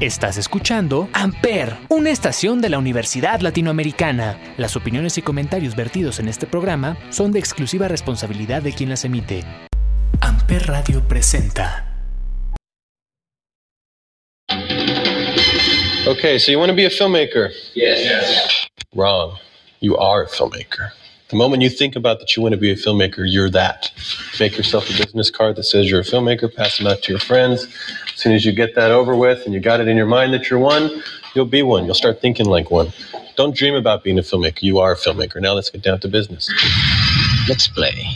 Estás escuchando Amper, una estación de la Universidad Latinoamericana. Las opiniones y comentarios vertidos en este programa son de exclusiva responsabilidad de quien las emite. Amper Radio presenta. Okay, so you want to be a filmmaker? Yes. yes. Wrong. You are a filmmaker. The moment you think about that you want to be a filmmaker, you're that. Make yourself a business card that says you're a filmmaker, pass them out to your friends. As soon as you get that over with and you got it in your mind that you're one, you'll be one. You'll start thinking like one. Don't dream about being a filmmaker. You are a filmmaker. Now let's get down to business. Let's play.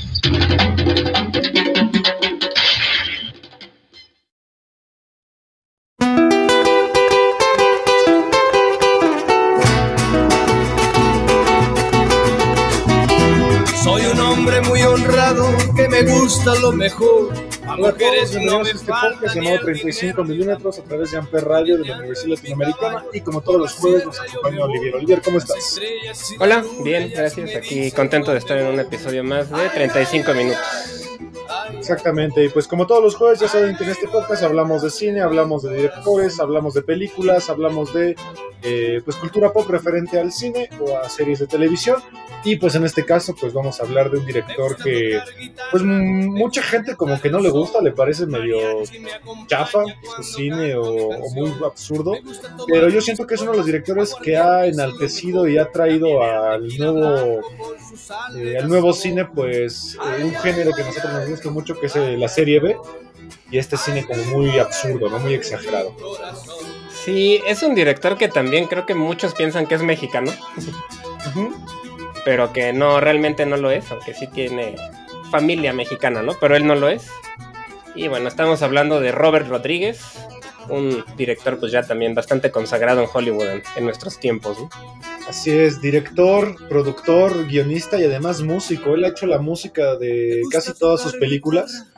Gusta lo mejor. A mujeres todos, no me este podcast llamado el 35 milímetros a través de Amper Radio de la Universidad Latinoamericana y como todos los jueves nos acompaña Olivier. Olivier, ¿cómo estás? Hola, bien, gracias. Aquí contento de estar en un episodio más de 35 minutos. Exactamente, y pues como todos los jueves ya saben que en este podcast hablamos de cine, hablamos de directores, hablamos de películas, hablamos de eh, pues cultura pop referente al cine o a series de televisión y pues en este caso pues vamos a hablar de un director que pues mucha gente como que no le gusta, le parece medio chafa su cine o, o muy absurdo, pero yo siento que es uno de los directores que ha enaltecido y ha traído al nuevo eh, al nuevo cine pues eh, un género que a nosotros nos gusta mucho que es eh, la serie B y este cine como muy absurdo, no muy exagerado. Sí, es un director que también creo que muchos piensan que es mexicano. Pero que no, realmente no lo es, aunque sí tiene familia mexicana, ¿no? Pero él no lo es. Y bueno, estamos hablando de Robert Rodríguez, un director pues ya también bastante consagrado en Hollywood en, en nuestros tiempos, ¿no? Así es, director, productor, guionista y además músico. Él ha hecho la música de casi todas sus películas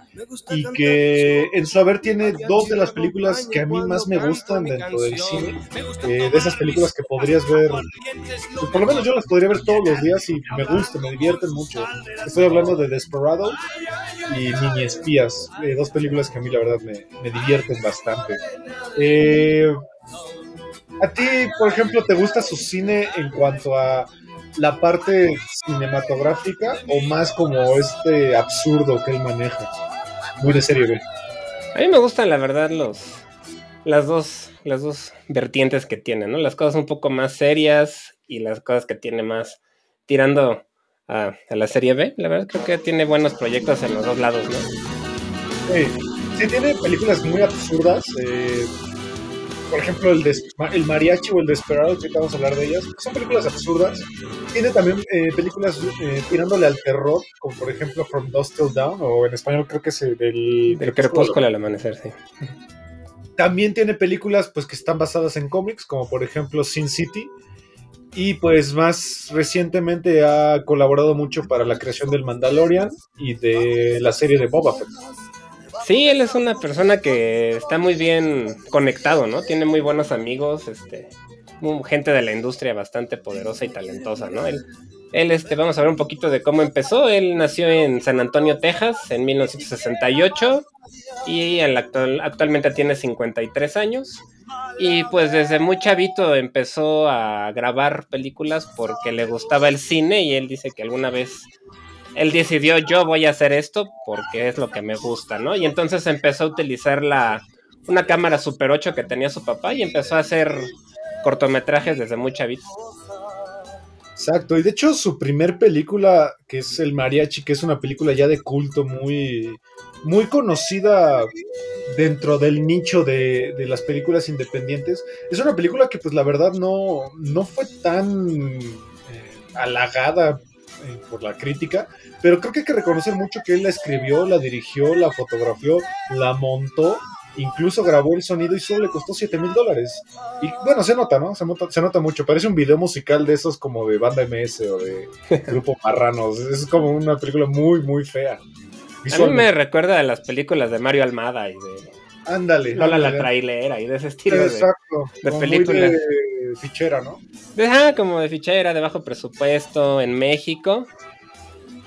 y que en su haber tiene dos de las películas que a mí más me gustan dentro del cine, eh, de esas películas que podrías ver, pues por lo menos yo las podría ver todos los días y me gustan, me divierten mucho. Estoy hablando de Desperado y Mini Espías, eh, dos películas que a mí la verdad me, me divierten bastante. Eh, a ti, por ejemplo, ¿te gusta su cine en cuanto a la parte cinematográfica o más como este absurdo que él maneja? Muy de serie B. A mí me gustan, la verdad, los las dos, las dos vertientes que tiene, ¿no? Las cosas un poco más serias y las cosas que tiene más tirando a, a la serie B. La verdad creo que tiene buenos proyectos en los dos lados, ¿no? Sí, sí tiene películas muy absurdas. eh, por ejemplo, el, Mariachi o el Desperado, que vamos a hablar de ellas. Son películas absurdas. Tiene también eh, películas eh, tirándole al terror, como por ejemplo From Dusk Till Dawn, o en español creo que es el del, Del crepúsculo al amanecer, sí. También tiene películas pues que están basadas en cómics, como por ejemplo Sin City. Y pues más recientemente ha colaborado mucho para la creación del Mandalorian y de la serie de Boba Fett. Sí, él es una persona que está muy bien conectado, ¿no? Tiene muy buenos amigos, este, gente de la industria bastante poderosa y talentosa, ¿no? Él, él, este, vamos a ver un poquito de cómo empezó. Él nació en San Antonio, Texas, en 1968 y en la actual- actualmente tiene 53 años. Y pues desde muy chavito empezó a grabar películas porque le gustaba el cine y él dice que alguna vez él decidió yo voy a hacer esto porque es lo que me gusta, ¿no? Y entonces empezó a utilizar la una cámara Super 8 que tenía su papá y empezó a hacer cortometrajes desde muy chavito. Exacto, y de hecho su primer película, que es El Mariachi, que es una película ya de culto muy, muy conocida dentro del nicho de, de las películas independientes, es una película que pues la verdad no, no fue tan eh, halagada eh, por la crítica, pero creo que hay que reconocer mucho que él la escribió, la dirigió, la fotografió, la montó, incluso grabó el sonido y solo le costó 7 mil dólares. Y bueno, se nota, ¿no? Se nota, se nota mucho. Parece un video musical de esos como de banda MS o de grupo marranos. Es como una película muy, muy fea. A mí me recuerda a las películas de Mario Almada y de Ándale. Lola la trailera y de ese estilo Exacto. de como muy película. De fichera, ¿no? ajá, como de fichera, de bajo presupuesto en México.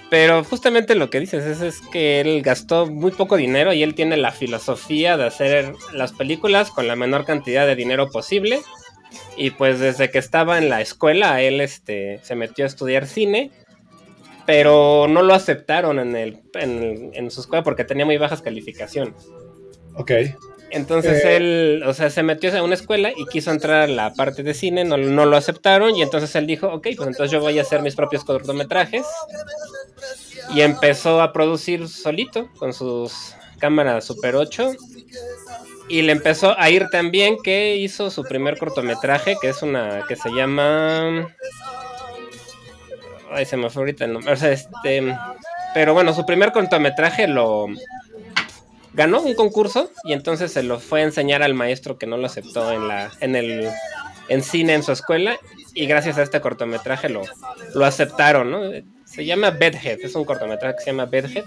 Pero justamente lo que dices es, es, que él gastó muy poco dinero y él tiene la filosofía de hacer las películas con la menor cantidad de dinero posible. Y pues desde que estaba en la escuela, él este, se metió a estudiar cine, pero no lo aceptaron en, el, en, en su escuela porque tenía muy bajas calificaciones. Ok. Entonces eh, él, o sea, se metió a una escuela y quiso entrar a la parte de cine, no, no, lo aceptaron y entonces él dijo, ok, pues entonces yo voy a hacer mis propios cortometrajes. Y empezó a producir solito con sus cámaras Super 8. Y le empezó a ir tan bien que hizo su primer cortometraje, que es una que se llama... Ay, se me fue ahorita el nombre. O sea, este... Pero bueno, su primer cortometraje lo ganó un concurso y entonces se lo fue a enseñar al maestro que no lo aceptó en la en el en cine en su escuela y gracias a este cortometraje lo, lo aceptaron, ¿no? Se llama Bedhead, es un cortometraje que se llama Bedhead.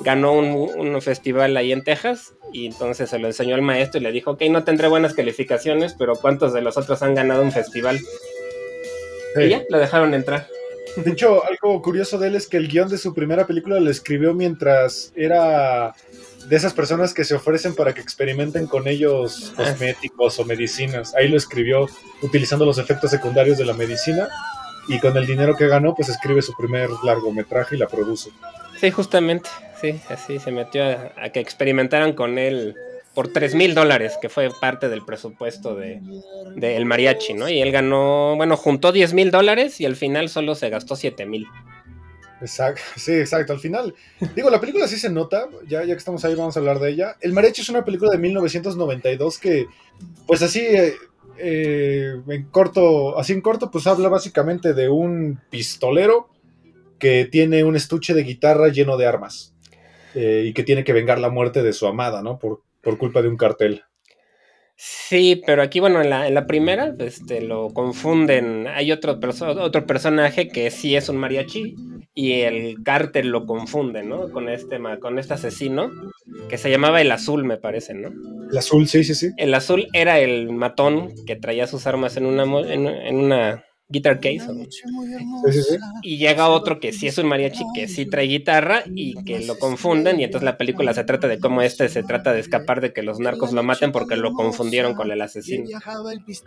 Ganó un, festival ahí en Texas y entonces se lo enseñó al maestro y le dijo, ok, no tendré buenas calificaciones, pero ¿cuántos de los otros han ganado un festival? Y ya, lo dejaron entrar. De hecho, algo curioso de él es que el guion de su primera película lo escribió mientras era de esas personas que se ofrecen para que experimenten con ellos cosméticos o medicinas. Ahí lo escribió utilizando los efectos secundarios de la medicina y con el dinero que ganó, pues escribe su primer largometraje y la produce. Sí, justamente, sí, así se metió a, que experimentaran con él por 3 mil dólares, que fue parte del presupuesto de, de, El Mariachi, ¿no? Y él ganó, bueno, juntó 10 mil dólares y al final solo se gastó 7 mil. Exacto, sí, exacto. Al final, digo, la película sí se nota, ya, ya que estamos ahí vamos a hablar de ella. El Mariachi es una película de 1992 que, pues así, eh, eh, en corto, así en corto, pues habla básicamente de un pistolero que tiene un estuche de guitarra lleno de armas eh, y que tiene que vengar la muerte de su amada, ¿no? Por, por culpa de un cartel. Sí, pero aquí, bueno, en la, en la primera, este, lo confunden. Hay otro, otro personaje que sí es un mariachi y el cártel lo confunde, ¿no? Con este, con este asesino que se llamaba el azul, me parece, ¿no? El azul, sí, sí, sí. El azul era el matón que traía sus armas en una, en una guitar case. Y llega otro que sí. es un mariachi, que sí trae guitarra y que lo confunden y entonces la película se trata de cómo este se trata de escapar de que los narcos lo maten porque lo confundieron con el asesino.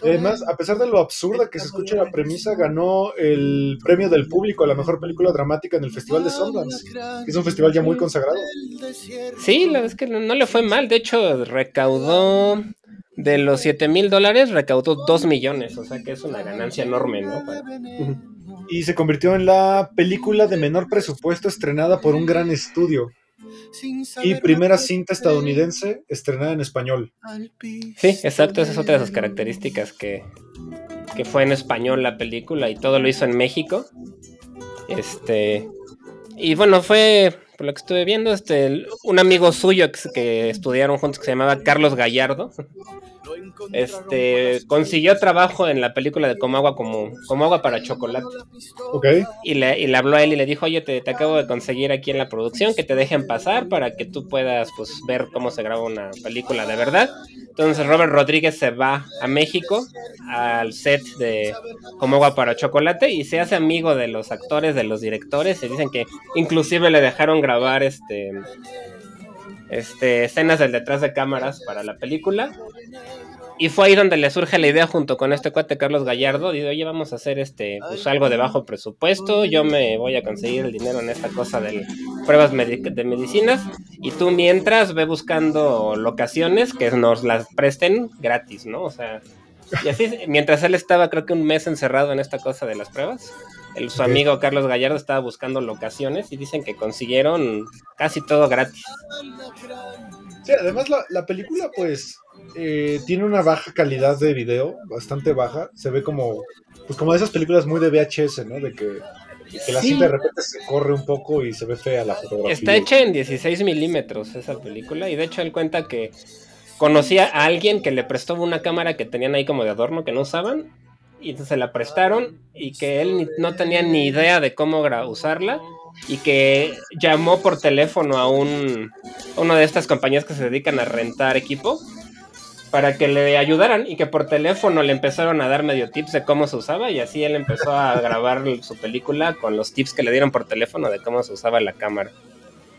Además, a pesar de lo absurda que se escucha la premisa, ganó el premio del público a la mejor película dramática en el Festival de Sundance, es un festival ya muy consagrado. Sí, la verdad es que no le fue mal, de hecho recaudó de los 7 mil dólares recaudó 2 millones, o sea que es una ganancia enorme, ¿no? Y se convirtió en la película de menor presupuesto estrenada por un gran estudio. Y primera cinta estadounidense estrenada en español. Sí, exacto, esa es otra de sus características, que, que fue en español la película y todo lo hizo en México. Este. Y bueno, fue por lo que estuve viendo, este, un amigo suyo que, que, estudiaron juntos que se llamaba Carlos Gallardo, este, consiguió trabajo en la película de Como Agua, como, como agua para Chocolate. Y le, y le habló a él y le dijo, oye, te, te, acabo de conseguir aquí en la producción que te dejen pasar para que tú puedas pues, ver cómo se graba una película de verdad. Entonces Robert Rodríguez se va a México al set de Como Agua para Chocolate y se hace amigo de los actores, de los directores. Y dicen que inclusive le dejaron grabar este este, escenas del detrás de cámaras para la película. Y fue ahí donde le surge la idea junto con este cuate Carlos Gallardo. Dice, oye, vamos a hacer este, pues algo de bajo presupuesto. Yo me voy a conseguir el dinero en esta cosa de pruebas de medicinas. Y tú mientras ve buscando locaciones que nos las presten gratis, ¿no? O sea, y así, mientras él estaba creo que un mes encerrado en esta cosa de las pruebas, el, su amigo Carlos Gallardo estaba buscando locaciones y dicen que consiguieron casi todo gratis. Sí, además la, película pues eh, tiene una baja calidad de video, bastante baja. Se ve como, pues como de esas películas muy de VHS, ¿no? De que, la cinta de repente se corre un poco y se ve fea la fotografía. Está hecha en 16 milímetros esa película y de hecho él cuenta que conocía a alguien que le prestó una cámara que tenían ahí como de adorno que no usaban y entonces se la prestaron y que él no tenía ni idea de cómo usarla y que llamó por teléfono a un una de estas compañías que se dedican a rentar equipo para que le ayudaran y que por teléfono le empezaron a dar medio tips de cómo se usaba y así él empezó a grabar su película con los tips que le dieron por teléfono de cómo se usaba la cámara.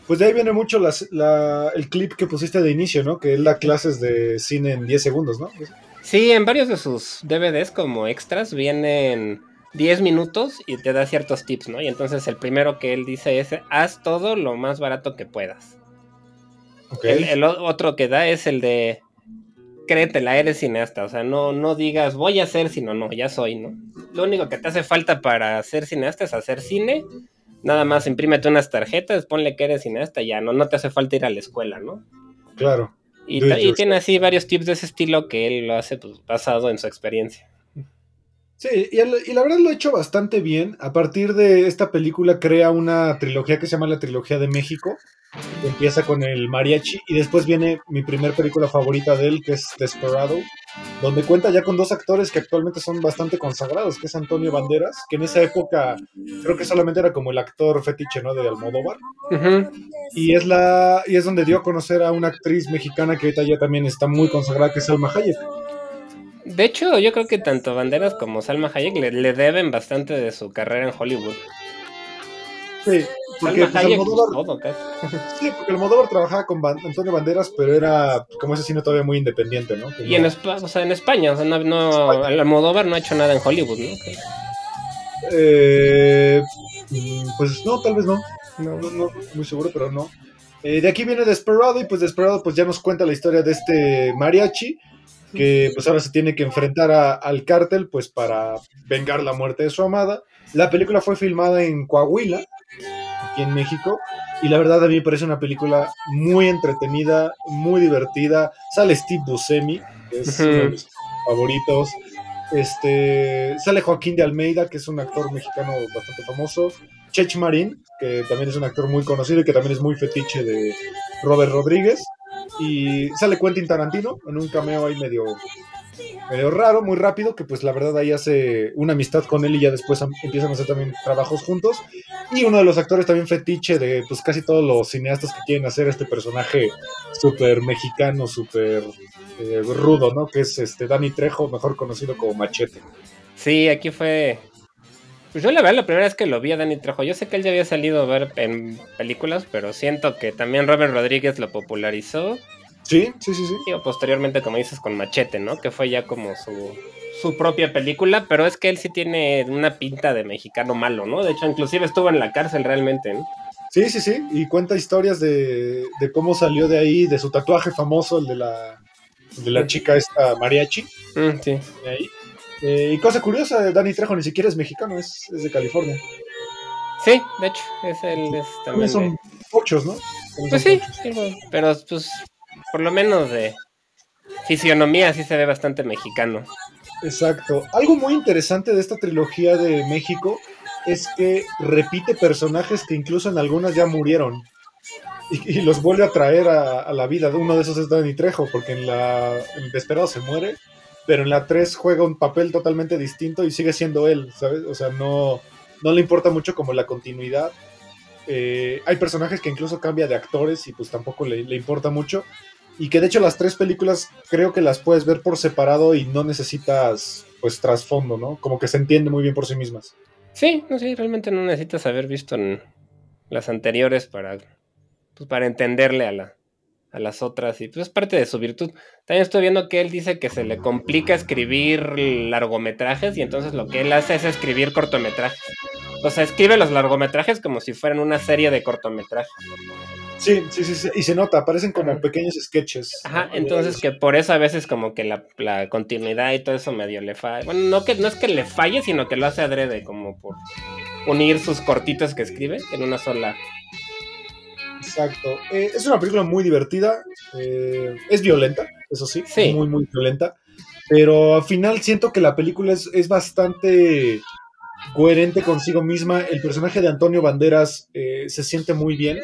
Pues de ahí viene mucho la, el clip que pusiste de inicio, ¿no? Que él da clases de cine en 10 segundos, ¿no? Sí, en varios de sus DVDs como extras vienen 10 minutos y te da ciertos tips, ¿no? Y entonces el primero que él dice es, haz todo lo más barato que puedas. Okay. El, el otro que da es el de créetela, eres cineasta. O sea, no, no digas voy a ser, sino no, ya soy, ¿no? Lo único que te hace falta para ser cineasta es hacer cine. Nada más imprímete unas tarjetas, ponle que eres cineasta, ya no, no te hace falta ir a la escuela, ¿no? Claro. Y, y tiene así varios tips de ese estilo que él lo hace pues, basado en su experiencia. Sí, y, el, y, la verdad lo ha hecho bastante bien. A partir de esta película crea una trilogía que se llama la Trilogía de México. Empieza con el mariachi y después viene mi primer película favorita de él, que es Desperado, donde cuenta ya con dos actores que actualmente son bastante consagrados, que es Antonio Banderas, que en esa época creo que solamente era como el actor fetiche, ¿no? De Almodóvar. Uh -huh. Y es la y es donde dio a conocer a una actriz mexicana que ahorita ya también está muy consagrada, que es Salma Hayek. De hecho, yo creo que tanto Banderas como Salma Hayek le, le deben bastante de su carrera en Hollywood. Sí, porque Salma pues, Hayek, Almodóvar, todo, casi. sí, porque Almodóvar trabajaba con Ban- Antonio Banderas, pero era como ese cine todavía muy independiente, ¿no? Que Y en, no- Espa- o sea, en España, o sea, no, no, Almodóvar no ha hecho nada en Hollywood, ¿no? Que- Eh, pues no, tal vez no. no. No, no, muy seguro, pero no. Eh, de aquí viene Desperado y pues Desperado pues ya nos cuenta la historia de este mariachi que pues ahora se tiene que enfrentar a- al cártel pues para vengar la muerte de su amada. La película fue filmada en Coahuila, aquí en México, y la verdad a mí me parece una película muy entretenida, muy divertida. Sale Steve Buscemi, que es uno de mis favoritos. Este, sale Joaquín de Almeida, que es un actor mexicano bastante famoso. Chech Marín, que también es un actor muy conocido y que también es muy fetiche de Robert Rodríguez. Y sale Quentin Tarantino en un cameo ahí medio, medio raro, muy rápido, que pues la verdad ahí hace una amistad con él y ya después empiezan a hacer también trabajos juntos. Y uno de los actores también fetiche de pues casi todos los cineastas que quieren hacer este personaje súper mexicano, súper eh, rudo, ¿no? Que es este Danny Trejo, mejor conocido como Machete. Sí, aquí fue. Pues yo la verdad la primera vez que lo vi a Danny Trejo, yo sé que él ya había salido a ver en películas, pero siento que también Robert Rodríguez lo popularizó. Sí, sí, sí, sí. Y posteriormente, como dices, con Machete, ¿no? Que fue ya como su, su propia película, pero es que él sí tiene una pinta de mexicano malo, ¿no? De hecho, inclusive estuvo en la cárcel realmente, ¿no? Sí, sí, sí. Y cuenta historias de, de cómo salió de ahí, de su tatuaje famoso, el de la, el de la chica esta mariachi. Mm, sí. de ahí. Eh, y cosa curiosa, Danny Trejo ni siquiera es mexicano, es, es de California. Sí, de hecho, es el es también son de- pochos, ¿no? También Pues son sí, pero pues por lo menos de fisionomía sí se ve bastante mexicano. Exacto. Algo muy interesante de esta trilogía de México es que repite personajes que incluso en algunas ya murieron. Y, y los vuelve a traer a, a la vida. Uno de esos es Danny Trejo, porque en la en Desperado se muere, pero en la 3 juega un papel totalmente distinto y sigue siendo él, ¿sabes? O sea, no, no le importa mucho como la continuidad. Eh, hay personajes que incluso cambia de actores y pues tampoco le, importa mucho. Y que de hecho las tres películas creo que las puedes ver por separado y no necesitas pues trasfondo, ¿no? Como que se entiende muy bien por sí mismas. Sí, no sé, realmente no necesitas haber visto en las anteriores para, pues, para entenderle a, la, a las otras y pues es parte de su virtud. También estoy viendo que él dice que se le complica escribir largometrajes y entonces lo que él hace es escribir cortometrajes. O sea, escribe los largometrajes como si fueran una serie de cortometrajes. Sí, sí, sí, sí, y se nota, parecen como Ajá. pequeños sketches. Ajá, entonces que por eso a veces como que la, la continuidad y todo eso medio le falla. Bueno, no, que, no es que le falle, sino que lo hace adrede, como por unir sus cortitos que escribe en una sola. Exacto. Eh, es una película muy divertida, eh, es violenta, eso sí, Sí. muy, muy violenta, pero al final siento que la película es, es bastante coherente consigo misma. El personaje de Antonio Banderas eh, se siente muy bien.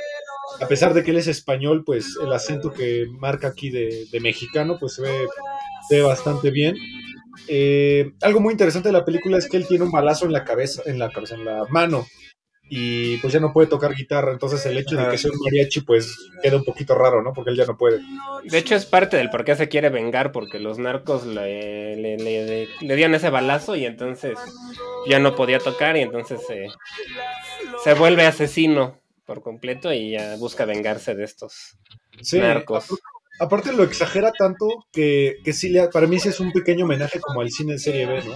A pesar de que él es español, pues el acento que marca aquí de, de mexicano, pues se ve, se ve bastante bien. Eh, algo muy interesante de la película es que él tiene un balazo en la cabeza, en la cabeza, en la mano. Y pues ya no puede tocar guitarra, entonces el hecho de que sea un mariachi pues queda un poquito raro, ¿no? Porque él ya no puede. De hecho es parte del por qué se quiere vengar, porque los narcos le, le, le, le dieron ese balazo y entonces ya no podía tocar y entonces se, se vuelve asesino por completo y ya busca vengarse de estos Sí, narcos. Aparte lo exagera tanto que, que sí, le, para mí sí es un pequeño homenaje como al cine en serie B, ¿no?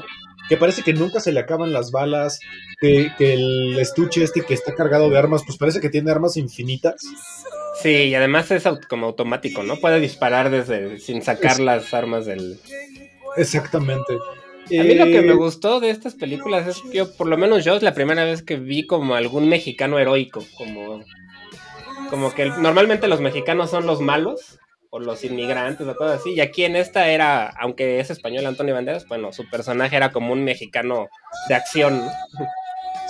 Que parece que nunca se le acaban las balas, que, que el estuche este que está cargado de armas, pues parece que tiene armas infinitas. Sí, y además es aut- como automático, ¿no? Puede disparar desde sin sacar Es- las armas del... Exactamente. A mí lo que Eh, me gustó de estas películas es que yo, por lo menos yo, es la primera vez que vi como algún mexicano heroico, como, como que el- normalmente los mexicanos son los malos, o los inmigrantes, o cosas así, y aquí en esta era, aunque es español Antonio Banderas, bueno, su personaje era como un mexicano de acción.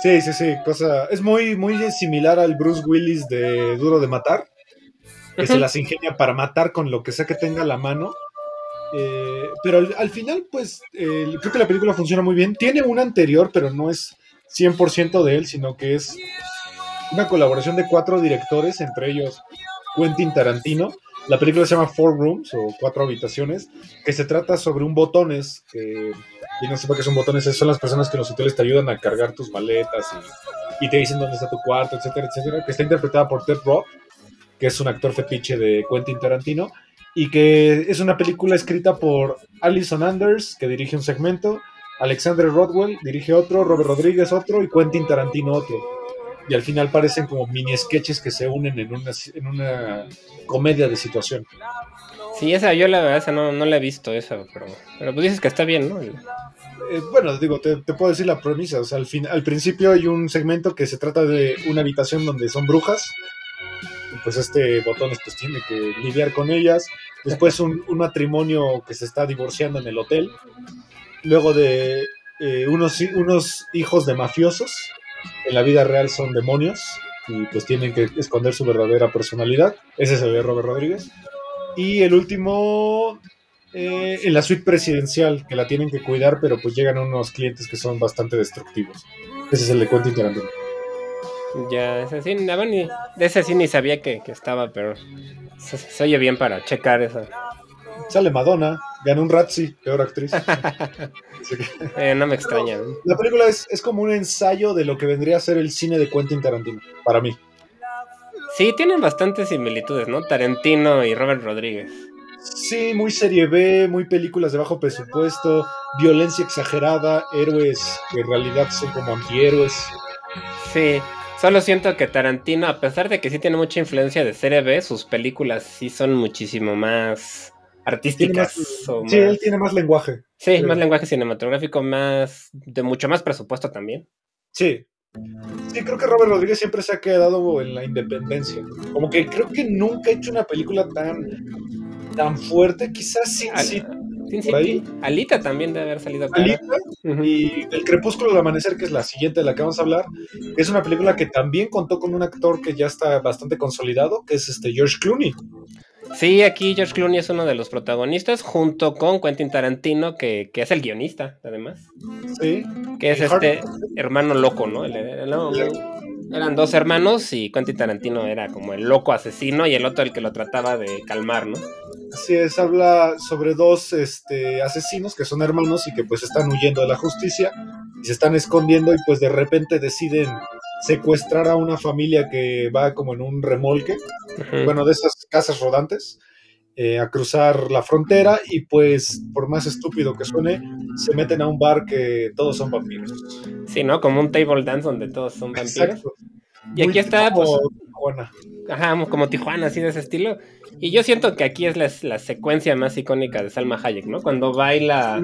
Sí, sí, sí, cosa. Es muy, muy similar al Bruce Willis de Duro de Matar, que se las ingenia para matar con lo que sea que tenga a la mano. Eh, pero al, al final, pues, eh, creo que la película funciona muy bien. Tiene una anterior, pero no es 100% de él, sino que es una colaboración de cuatro directores, entre ellos Quentin Tarantino. La película se llama Four Rooms o Cuatro Habitaciones, que se trata sobre un botones, que y no sepa qué son botones, son las personas que los hoteles te ayudan a cargar tus maletas y, y te dicen dónde está tu cuarto, etcétera, etcétera, que está interpretada por Ted Rock, que es un actor fetiche de Quentin Tarantino, y que es una película escrita por Alison Anders, que dirige un segmento, Alexander Rodwell dirige otro, Robert Rodríguez otro y Quentin Tarantino otro. Y al final parecen como mini sketches que se unen en una, en una comedia de situación. Sí, esa yo la verdad esa no, no la he visto, esa, pero, pero pues dices que está bien, ¿no? Eh, bueno, digo, te, te puedo decir la premisa. O sea, al, fin, al principio hay un segmento que se trata de una habitación donde son brujas. Y pues este botones pues tiene que lidiar con ellas. Después un, un matrimonio que se está divorciando en el hotel. Luego de eh, unos, unos hijos de mafiosos. En la vida real son demonios. Y pues tienen que esconder su verdadera personalidad. Ese es el de Robert Rodríguez. Y el último eh, en la suite presidencial, que la tienen que cuidar, pero pues llegan unos clientes que son bastante destructivos. Ese es el de Quentin Tarantino. Ya, ese sí, ni- de ese sí ni sabía que, que estaba, pero se, se oye bien para checar esa. Sale Madonna, ganó un Razzie, peor actriz. Eh, no me extraña. ¿no? la película es, es como un ensayo de lo que vendría a ser el cine de Quentin Tarantino, para mí. Sí, tienen bastantes similitudes, ¿no? Tarantino y Robert Rodríguez. Sí, muy serie B, muy películas de bajo presupuesto, violencia exagerada, héroes que en realidad son como antihéroes. Sí, solo siento que Tarantino, a pesar de que sí tiene mucha influencia de serie B, sus películas sí son muchísimo más artísticas. más- o sí, más- él tiene más lenguaje. sí, sí. más lenguaje cinematográfico, más de mucho más presupuesto también. Sí. Sí, creo que Robert Rodríguez siempre se ha quedado en la independencia. Como que creo que nunca ha hecho una película tan, tan fuerte. Quizás sí, Al- sí. Sin por ahí. City. Alita también debe haber salido cara. Alita y El Crepúsculo del Amanecer, que es la siguiente de la que vamos a hablar, es una película que también contó con un actor que ya está bastante consolidado, que es este George Clooney. Sí, aquí George Clooney es uno de los protagonistas, junto con Quentin Tarantino, que, que es el guionista, además. Sí. Que es este hermano loco, ¿no? El- el- no, eran dos hermanos y Quentin Tarantino era como el loco asesino y el otro el que lo trataba de calmar, ¿no? Así es, habla sobre dos este, asesinos que son hermanos y que pues están huyendo de la justicia y se están escondiendo y pues de repente deciden secuestrar a una familia que va como en un remolque, bueno, de esas casas rodantes, eh, a cruzar la frontera y pues por más estúpido que suene, se meten a un bar que todos son vampiros. Sí, ¿no? Como un table dance donde todos son vampiros. Exacto. Y aquí está, como pues- Tijuana. Ajá, como Tijuana, así de ese estilo. Y yo siento que aquí es la, la secuencia más icónica de Salma Hayek, ¿no? Cuando baila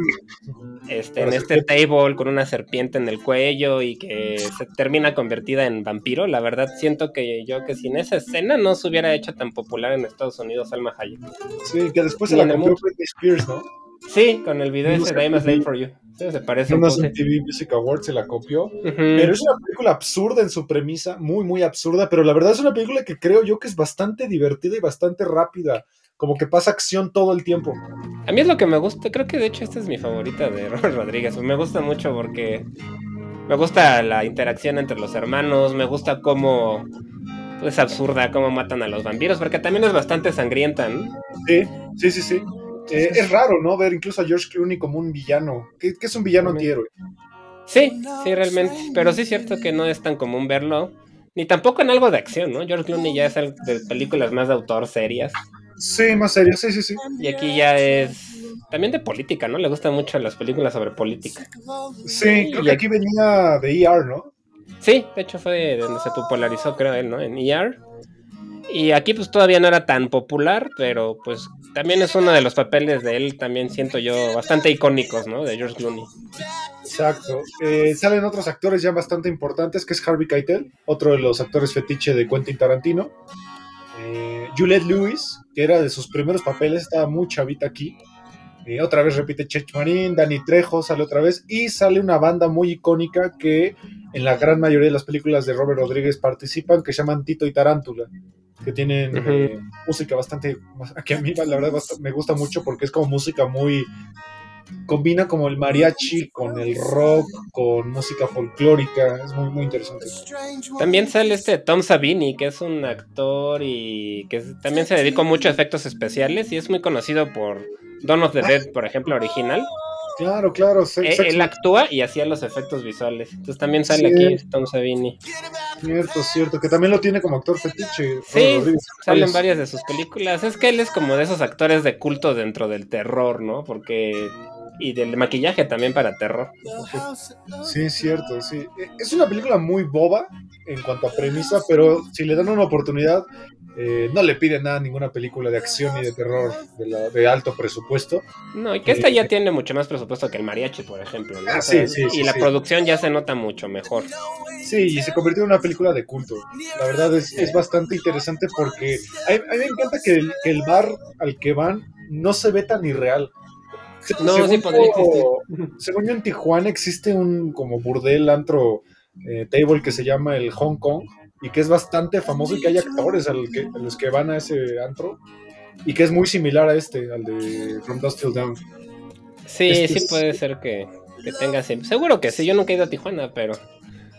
este, en este table con una serpiente en el cuello y que se termina convertida en vampiro. La verdad, siento que yo que sin esa escena no se hubiera hecho tan popular en Estados Unidos Salma Hayek. Sí, que después se la mundo. Britney Spears, ¿no? Sí, con el video ese de I'm a Slave for You. Sí, se parece un. MTV Music Awards se la copió. Pero es una película absurda en su premisa, muy, muy absurda, pero la verdad es una película que creo yo que es bastante divertida y bastante rápida, como que pasa acción todo el tiempo. A mí es lo que me gusta, creo que de hecho esta es mi favorita de Robert Rodríguez. Me gusta mucho porque Me gusta la interacción entre los hermanos, me gusta cómo es absurda cómo matan a los vampiros, porque también es bastante sangrienta, ¿no? Sí, sí, sí, sí. Eh, es raro, ¿no? Ver incluso a George Clooney como un villano, que, que es un villano antihéroe. Sí, sí, realmente. Pero sí es cierto que no es tan común verlo. Ni tampoco en algo de acción, ¿no? George Clooney ya es el de películas más de autor serias. Sí, más serio, sí, sí, sí. Y aquí ya es también de política, ¿no? Le gustan mucho las películas sobre política. Sí, creo que aquí venía de ER, ¿no? Sí, de hecho fue de donde se popularizó, creo él, ¿no? En ER. Y aquí pues todavía no era tan popular, pero pues también es uno de los papeles de él, también siento yo, bastante icónicos, ¿no? De George Clooney. Exacto. Eh, salen otros actores ya bastante importantes, que es Harvey Keitel, otro de los actores fetiche de Quentin Tarantino. Eh, Juliette Lewis, que era de sus primeros papeles, estaba muy chavita aquí. Eh, otra vez repite Chech Marín, Danny Trejo sale otra vez y sale una banda muy icónica que en la gran mayoría de las películas de Robert Rodríguez participan, que se llaman Tito y Tarántula, que tienen eh, música bastante, que a mí la verdad me gusta mucho porque es como música muy, combina como el mariachi con el rock, con música folclórica, es muy, muy interesante. También sale este Tom Savini, que es un actor y que también se dedicó mucho a efectos especiales y es muy conocido por Dawn of the Dead, por ejemplo, original. Claro, claro, se- Eh, Sex Él actúa y hacía los efectos visuales. Entonces también sale aquí Tom Savini. Cierto, cierto, que también lo tiene como actor fetiche. Sí, salen varias de sus películas. Es que él es como de esos actores de culto dentro del terror, ¿no? Porque... Y del maquillaje también para terror. Sí, cierto, sí. Eh, Es una película muy boba en cuanto a premisa, pero si le dan una oportunidad, eh, no le pide nada a ninguna película de acción y de terror de, la- de alto presupuesto. No, y que esta ya tiene mucho más presupuesto que el mariachi, por ejemplo, ¿no? Ah, O sea, sí, sí, y sí, la producción ya se nota mucho mejor. Sí, y se convirtió en una película de culto. La verdad es, es bastante interesante porque a, a mí me encanta que el, que el bar al que van no se ve tan irreal. No, según sí podría yo- Según yo en Tijuana existe un como burdel, antro, eh, table que se llama el Hong Kong y que es bastante famoso y que hay actores al que, a los que van a ese antro y que es muy similar a este, al de From Dusk Till Dawn. Sí, Este sí es- puede ser que, que tenga así. Seguro que sí, yo nunca he ido a Tijuana, pero...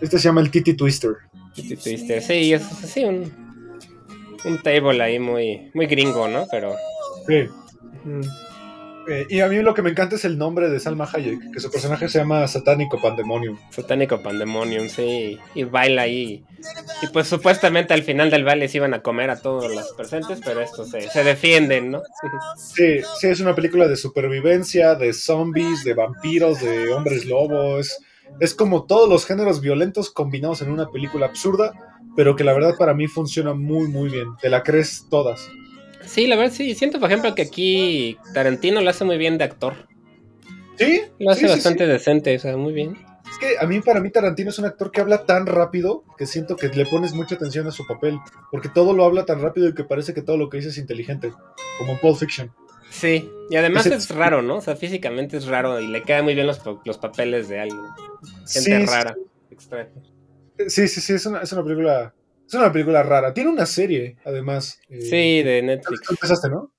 Este se llama el Titi Twister. Titi Twister, Sí, es así un, un table ahí muy, muy gringo, ¿no? Pero... Sí. Eh, y a mí lo que me encanta es el nombre de Salma Hayek, que su personaje se llama Satánico Pandemonium. Satánico Pandemonium, sí. Y baila ahí. Y pues supuestamente al final del baile se iban a comer a todos los presentes, pero estos se, se defienden, ¿no? Sí, sí, es una película de supervivencia, de zombies, de vampiros, de hombres lobos. Es como todos los géneros violentos combinados en una película absurda, pero que la verdad para mí funciona muy, muy bien. Te la crees todas. Sí, la verdad sí. Siento, por ejemplo, que aquí Tarantino lo hace muy bien de actor. Sí, Lo hace sí, bastante sí. decente, o sea, muy bien. Es que a mí, para mí, Tarantino es un actor que habla tan rápido que siento que le pones mucha atención a su papel, porque todo lo habla tan rápido y que parece que todo lo que dice es inteligente, como en Pulp Fiction. Sí, y además Ese- es raro, ¿no? O sea, físicamente es raro y le quedan muy bien los, los papeles de alguien. Gente rara, extraña. Sí, sí, sí, es una, es una película. Es una película rara. Tiene una serie, además. eh, Sí, de Tú Netflix. empezaste, ¿no?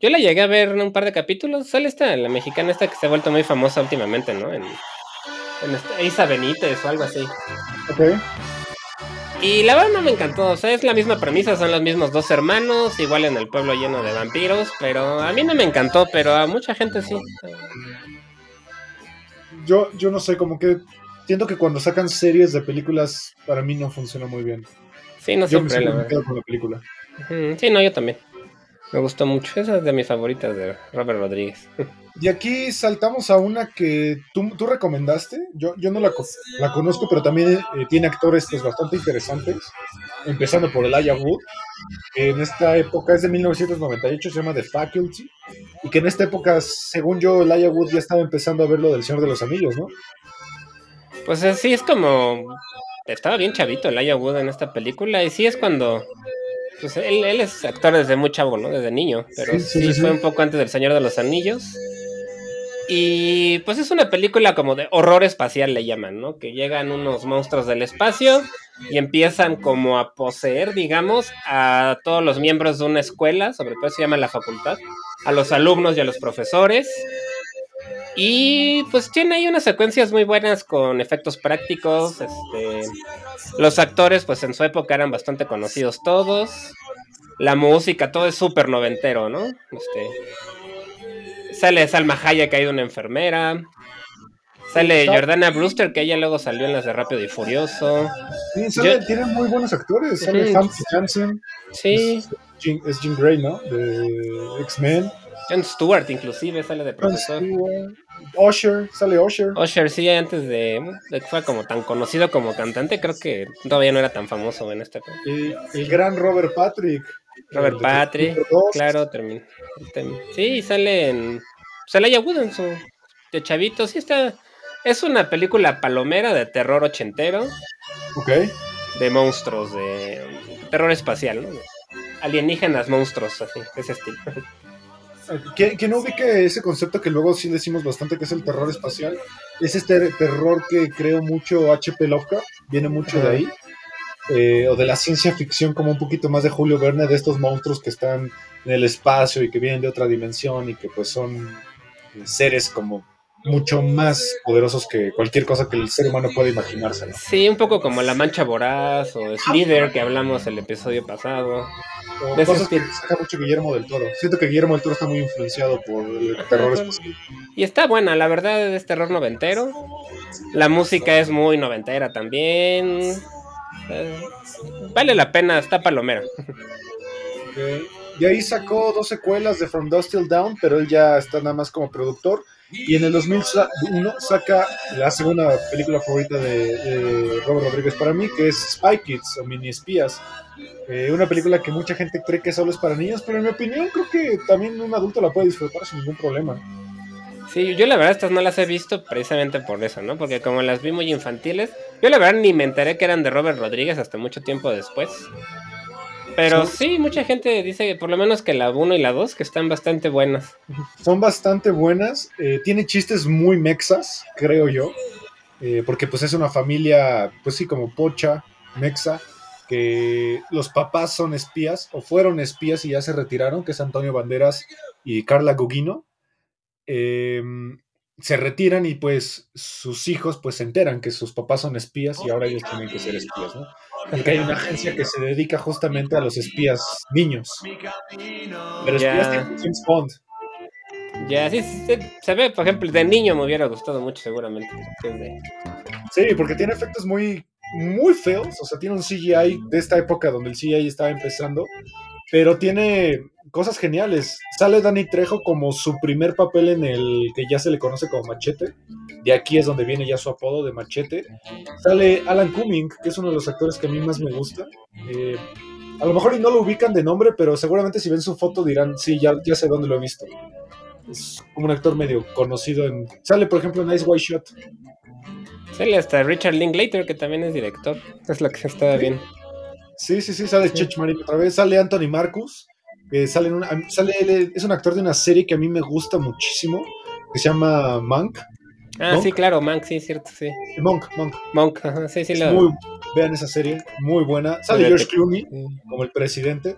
Yo la llegué a ver en un par de capítulos. Sale esta, la mexicana esta que se ha vuelto muy famosa últimamente, ¿no? En, en este- Isa Benítez o algo así. Ok. Y la verdad no me encantó. O sea, es la misma premisa, son los mismos dos hermanos, igual en el pueblo lleno de vampiros. Pero a mí no me encantó, pero a mucha gente sí. Yo, yo no sé, como que siento que cuando sacan series de películas, para mí no funciona muy bien. Sí, no Yo siempre, la me verdad. quedo con la película. Sí, no, yo también. Me gustó mucho. Esa es de mis favoritas de Robert Rodríguez. Y aquí saltamos a una que tú, tú recomendaste. Yo, yo no la, la conozco, pero también eh, tiene actores pues, bastante interesantes. Empezando por Elijah Wood, que en esta época es de 1998, se llama The Faculty. Y que en esta época, según yo, Elijah Wood ya estaba empezando a ver lo del Señor de los Anillos, ¿no? Pues eh, sí, es como. Estaba bien chavito el Elijah Wood en esta película. Y sí es cuando. Pues él, él es actor desde muy chavo, ¿no? Desde niño. Pero Sí, sí, sí, sí, fue un poco antes del Señor de los Anillos. Y pues es una película como de horror espacial, le llaman, ¿no? Que llegan unos monstruos del espacio y empiezan como a poseer, digamos, a todos los miembros de una escuela, sobre todo se llama la facultad, a los alumnos y a los profesores. Y pues tiene ahí unas secuencias muy buenas con efectos prácticos. Este, los actores, pues en su época eran bastante conocidos todos. La música, todo es súper noventero, ¿no? Este, sale Salma Hayek, que hay una enfermera. Sale Jordana Brewster, que ella luego salió en las de Rápido y Furioso. Sí, sale, tienen muy buenos actores. Sale Hansen. Sí. Es Jean Grey, ¿no? De X-Men. John Stewart, inclusive, sale de profesor. Usher, sale Usher. Usher, sí, antes de, de, que fuera como tan conocido como cantante, creo que todavía no era tan famoso en este. El, el gran Robert Patrick. Robert Patrick, claro, terminó. Sí, sale en. Sale Wood en su. De chavito, sí está. Es una película palomera de terror ochentero. Ok. De monstruos, de terror espacial, ¿no? Alienígenas, monstruos, así, ese estilo. Que, no ubique ese concepto que luego sí decimos bastante que es el terror espacial, es este terror que creo mucho H.P. Lovecraft, viene mucho de ahí, eh, o de la ciencia ficción como un poquito más de Julio Verne, de estos monstruos que están en el espacio y que vienen de otra dimensión y que pues son seres como mucho más poderosos que cualquier cosa que el ser humano pueda imaginarse. ¿no? Sí, un poco como La Mancha Voraz o Slither que hablamos el episodio pasado. O cosas que saca mucho Guillermo del Toro. Siento que Guillermo del Toro está muy influenciado por el terror espacial. Y está buena, la verdad es terror noventero. La música es muy noventera también. Eh, vale la pena, está palomera. Okay. De ahí sacó dos secuelas de From Dust Till Down, pero él ya está nada más como productor. Y en el 2001 saca la segunda película favorita de, de Robert Rodríguez para mí, que es Spy Kids o Mini Espías. Eh, una película que mucha gente cree que solo es para niños, pero en mi opinión creo que también un adulto la puede disfrutar sin ningún problema. Sí, yo la verdad estas no las he visto precisamente por eso, ¿no? Porque como las vi muy infantiles, yo la verdad ni me enteré que eran de Robert Rodríguez hasta mucho tiempo después. Pero sí, mucha gente dice por lo menos que la 1 y la 2 que están bastante buenas. Son bastante buenas. Eh, tiene chistes muy mexas, creo yo. Eh, porque pues es una familia, pues sí, como pocha, mexa, que los papás son espías o fueron espías y ya se retiraron, que es Antonio Banderas y Carla Gugino. Eh, se retiran y pues sus hijos pues se enteran que sus papás son espías y ahora ellos tienen que ser espías, ¿no? Porque hay una agencia que se dedica justamente a los espías niños. Pero espías Ya. tipo James Bond. Ya, sí, sí, se, ve, por ejemplo, de niño me hubiera gustado mucho seguramente. Sí, porque tiene efectos muy, muy feos. O sea, tiene un CGI de esta época donde el CGI estaba empezando. Pero tiene cosas geniales. Sale Danny Trejo como su primer papel en el que ya se le conoce como Machete. De aquí es donde viene ya su apodo de Machete. Sale Alan Cumming, que es uno de los actores que a mí más me gusta. Eh, a lo mejor y no lo ubican de nombre, pero seguramente si ven su foto dirán, sí, ya, ya sé dónde lo he visto. Es como un actor medio conocido. En, sale, por ejemplo, en Ice White Shot. Sale hasta Richard Linklater, que también es director. Es lo que está bien. Sí, sí, sí, sale Chech Marín otra vez, sale Anthony Marcus, que sale, en una, sale él, es un actor de una serie que a mí me gusta muchísimo, que se llama Monk. Ah, ¿Monk? sí, claro, Monk, sí, cierto, sí. Monk, Monk. Monk, ajá, sí, sí, Es lo... muy, vean esa serie, muy buena. Sale. George Clooney Sí. como el presidente.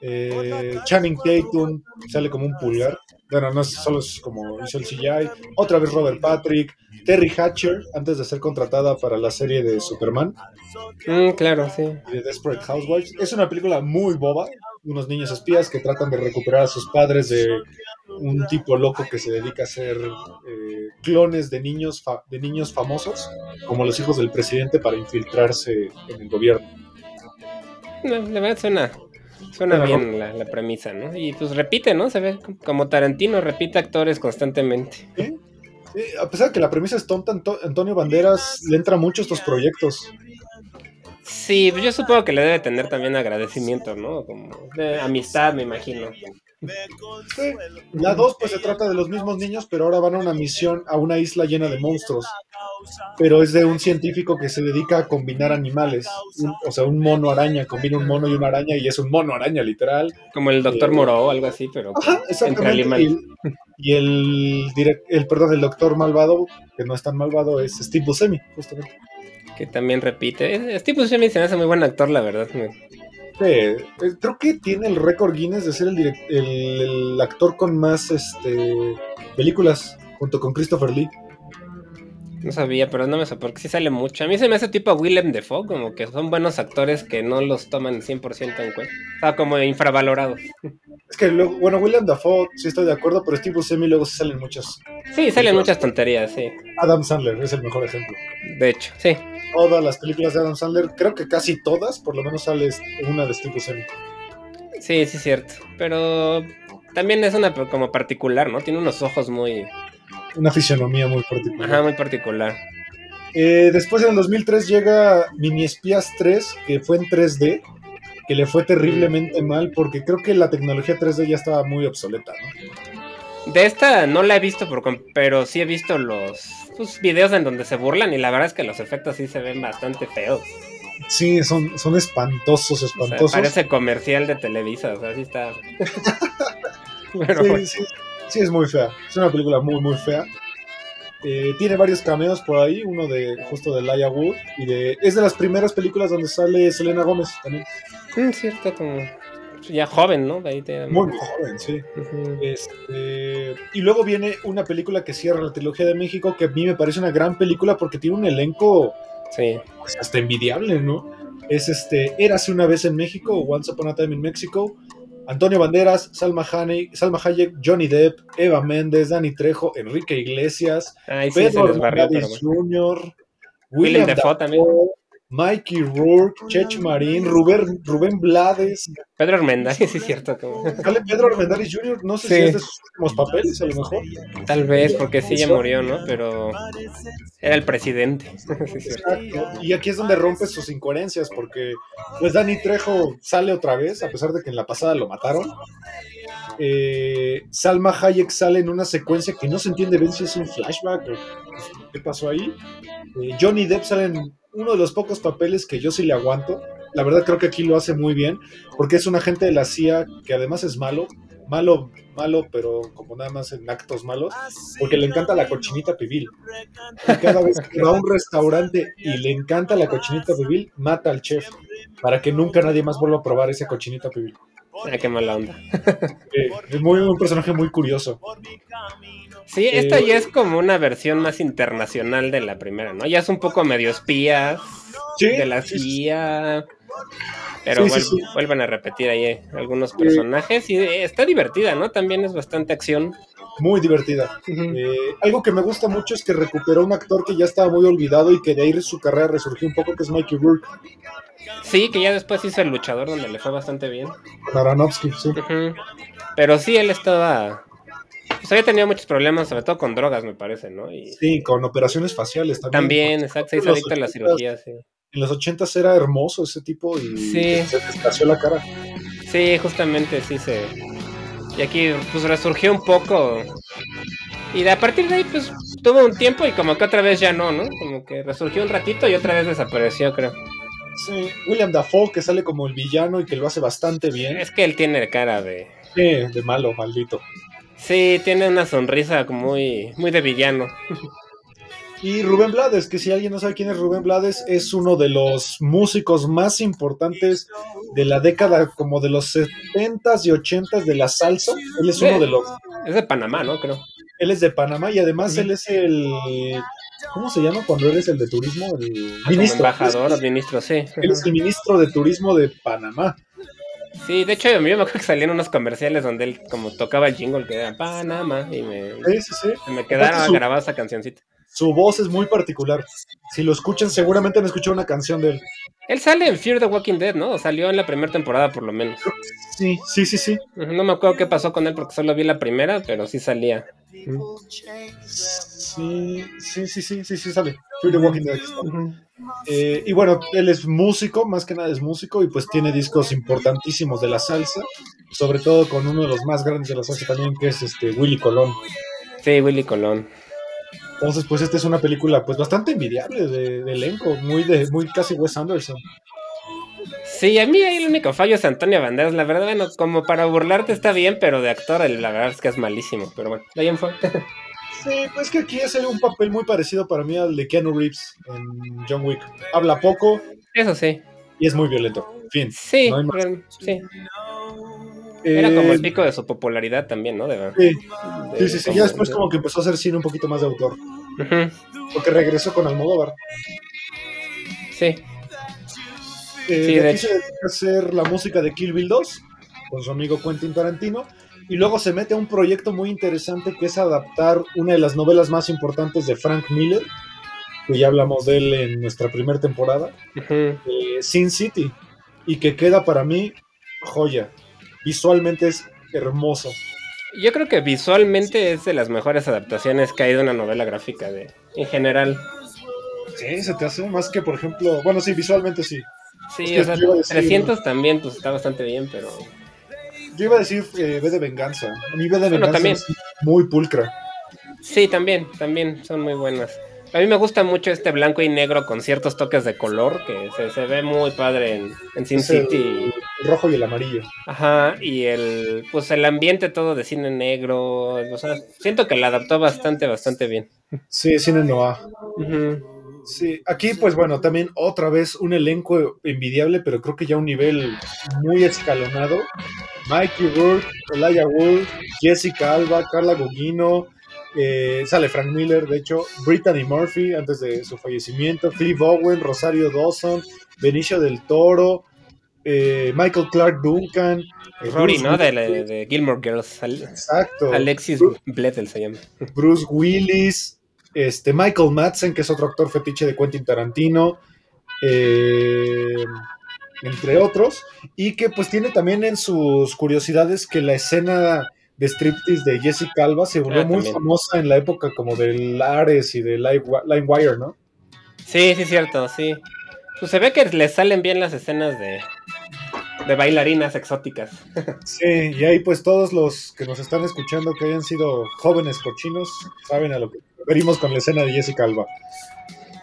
Eh, Channing Tatum sale como un pulgar. Bueno, no es solo es como hizo el CGI. Otra vez Robert Patrick. Terry Hatcher, antes de ser contratada para la serie de Superman. Mm, claro, sí. y de Desperate Housewives. Es una película muy boba, unos niños espías que tratan de recuperar a sus padres de un tipo loco que se dedica a hacer eh, clones de niños, de niños famosos, como los hijos del presidente, para infiltrarse en el gobierno. No, la verdad suena, suena bien la, la premisa, ¿no? Y pues repite, ¿no? Se ve como Tarantino, repite actores constantemente. Sí, a pesar de que la premisa es tonta, Anto- Antonio Banderas le entra mucho a estos proyectos. Sí, pues yo supongo que le debe tener también agradecimiento, ¿no? Como de amistad, me imagino. Sí. La 2 pues se trata de los mismos niños, pero ahora van a una misión a una isla llena de monstruos. Pero es de un científico que se dedica a combinar animales. Un- o sea, un mono araña, combina un mono y una araña y es un mono araña, literal. Como el Doctor Eh, Moreau o algo así, pero Ajá, entre animales. Y, y el, direc- el, perdón, el doctor malvado, que no es tan malvado, es Steve Buscemi, justamente. Que también repite. Steve Buscemi se me hace muy buen actor, la verdad. Me- Sí, eh, creo que tiene el récord Guinness de ser el, el actor con más este, películas junto con Christopher Lee. No sabía, pero no me sé, porque sí sale mucho. A mí se me hace tipo Willem Dafoe, como que son buenos actores que no los toman 100% en cuenta. Sea, como infravalorados. Es que, luego, bueno, William Dafoe sí estoy de acuerdo, pero Steve Buscemi luego sí salen muchas. Sí, salen muchas tonterías, sí. Adam Sandler es el mejor ejemplo. De hecho, sí. Todas las películas de Adam Sandler, creo que casi todas, por lo menos sale una de Steve Buscemi. Sí, sí, es cierto. Pero también es una como particular, ¿no? Tiene unos ojos muy... Una fisionomía muy particular. Ajá, muy particular. Eh, después en el 2003 llega Mini Espías 3, que fue en 3D, que le fue terriblemente mal porque creo que la tecnología 3D ya estaba muy obsoleta, ¿no? De esta no la he visto, por pero sí he visto los pues, videos en donde se burlan y la verdad es que los efectos sí se ven bastante feos. Sí, son, son espantosos, O sea, espantosos. parece comercial de Televisa, o sea, sí está... Pero Sí, bueno. sí, sí, es muy fea. Es una película muy, muy fea. Eh, tiene varios cameos por ahí, uno de justo de Laia Wood y de es de las primeras películas donde sale Selena Gómez también. Mm, cierto, como ya joven, ¿no? Ahí te- Muy, joven, sí. Este, y luego viene una película que cierra la trilogía de México que a mí me parece una gran película porque tiene un elenco Sí. pues, hasta envidiable, ¿no? Es este Érase una vez en México, Once Upon a Time in Mexico. Antonio Banderas, Salma, Hayek, Salma Hayek, Johnny Depp, Eva Méndez, Dani Trejo, Enrique Iglesias, Ahí sí Pedro bueno. Jr., William Dafoe también. Mikey Rourke, Chech Marín, Rubén, Rubén Blades, Pedro Armendáriz, sí es cierto. sale Pedro Armendáriz Jr., no sé Sí. si es de sus últimos papeles, a lo mejor. Tal vez, porque sí ya murió, ¿no? Pero era el presidente. Exacto. Y aquí es donde rompe sus incoherencias, porque pues Dani Trejo sale otra vez, a pesar de que en la pasada lo mataron. Eh, Salma Hayek sale en una secuencia que no se entiende bien si es un flashback o qué pasó ahí. Eh, Johnny Depp sale en uno de los pocos papeles que yo sí le aguanto. La verdad creo que aquí lo hace muy bien, porque es un agente de la CIA que además es malo, malo, malo, pero como nada más en actos malos, porque le encanta la cochinita pibil. Cada vez que va a un restaurante y le encanta la cochinita pibil, mata al chef, para que nunca nadie más vuelva a probar esa cochinita pibil. Ah, qué mala onda. Eh, es muy, un personaje muy curioso. Sí, esta Eh, ya es como una versión más internacional de la primera, ¿no? Ya es un poco medio espías Sí, de la. CIA. Pero Sí, sí, vuel- sí. vuelven a repetir ahí eh, algunos personajes y eh, está divertida, ¿no? También es bastante acción. muy divertida. Eh, algo que me gusta mucho es que recuperó un actor que ya estaba muy olvidado y que de ahí su carrera resurgió un poco, que es Mikey Rourke, Sí, que ya después hizo el luchador donde le fue bastante bien. Aronofsky, sí. Pero sí, él estaba. Pues había tenido muchos problemas, sobre todo con drogas, me parece, ¿no? Y Sí, con operaciones faciales también. también, exacto, se hizo adicto a la cirugía, sí. En los ochentas era hermoso ese tipo y Sí. se descasió la cara. Sí, justamente, sí se. Y aquí, pues resurgió un poco. Y de a partir de ahí, pues tuvo un tiempo y como que otra vez ya no, ¿no? Como que resurgió un ratito y otra vez desapareció, creo. Sí, William Dafoe, que sale como el villano y que lo hace bastante bien. Es que él tiene cara de. Sí, de malo, maldito. Sí, tiene una sonrisa como muy, muy de villano. Y Rubén Blades, que si alguien no sabe quién es Rubén Blades, es uno de los músicos más importantes de la década como de los 70s y 80s de la salsa. Él es uno de los... Es de Panamá, ¿no? Creo. Él es de Panamá y además él es el... ¿Cómo se llama cuando eres el de turismo? El Como ministro. embajador o ministro, sí. Él es el ministro de turismo de Panamá. Sí, de hecho, yo me acuerdo que salían unos comerciales donde él como tocaba el jingle que era Panamá y me, Sí, sí, me quedaron su- esa cancioncita. Su voz es muy particular. Si lo escuchan, seguramente han escuchado una canción de él. Él sale en Fear the Walking Dead, ¿no? O salió en la primera temporada por lo menos. Sí, sí, sí, sí. No me acuerdo qué pasó con él porque solo vi la primera, pero sí salía. Sí, sí, sí, sí, sí, sí, sale. Fear the Walking Dead. Eh, y bueno, él es músico, más que nada es músico, y pues tiene discos importantísimos de la salsa, sobre todo con uno de los más grandes de la salsa también, que es este Willy Colón. Sí, Willy Colón. Entonces, pues esta es una película pues bastante envidiable de, de elenco, muy de, muy casi Wes Anderson. Sí, a mí ahí el único fallo es Antonio Banderas. La verdad, bueno, como para burlarte está bien, pero de actor la verdad es que es malísimo. Pero bueno, de ahí en fuera. Sí, pues que aquí hace un papel muy parecido para mí al de Keanu Reeves en John Wick. Habla poco Eso sí. y es muy violento. Fin. Sí, No hay más. sí. Era Eh, como el pico de su popularidad también, ¿no? De sí, Sí, sí, sí. Ya después como que empezó a hacer cine un poquito más de autor. Porque regresó con Almodóvar. Sí, Eh, Sí, de aquí se dedica a hacer la música de Kill Bill 2 con su amigo Quentin Tarantino. Y luego se mete a un proyecto muy interesante que es adaptar una de las novelas más importantes de Frank Miller, que ya hablamos de él en nuestra primera temporada, eh, Sin City, y que queda para mí joya. Visualmente es hermoso. Yo creo que visualmente es de las mejores adaptaciones que hay de una novela gráfica de, en general. Sí, se te hace más que, por ejemplo, bueno, sí, visualmente sí. Sí, Es que o sea, yo iba a decir- 300 también pues está bastante bien, pero Yo iba a decir eh, V de Venganza. A mí V de Bueno, Venganza también. es muy pulcra. sí, también, también son muy buenas. A mí me gusta mucho este blanco y negro con ciertos toques de color que se, se ve muy padre en, en Sin City. el rojo y el amarillo. Ajá, y el pues el ambiente todo de cine negro, o sea, siento que la adaptó bastante, bastante bien. Sí, cine Noir. Ujú. Sí, aquí pues bueno, también otra vez un elenco envidiable, pero creo que ya un nivel muy escalonado. Mikey Rourke, Elijah Wood, Jessica Alba, Carla Gugino, eh, sale Frank Miller, de hecho, Brittany Murphy antes de su fallecimiento, Cliff Owen, Rosario Dawson, Benicio del Toro, eh, Michael Clark Duncan, eh, Rory, Bruce ¿no? De, Willis, de, de Gilmore Girls. Al- Exacto. Alexis Bledel se llama. Bruce Willis, este, Michael Madsen, que es otro actor fetiche de Quentin Tarantino, eh, entre otros, y que pues tiene también en sus curiosidades que la escena de striptease de Jessica Alba se volvió Ah, muy también. famosa en la época como del Ares y de LimeWire, ¿no? Sí, sí, cierto, sí. Pues se ve que le salen bien las escenas de, de bailarinas exóticas. Sí, y ahí pues todos los que nos están escuchando que hayan sido jóvenes cochinos saben a lo que referimos con la escena de Jessica Alba.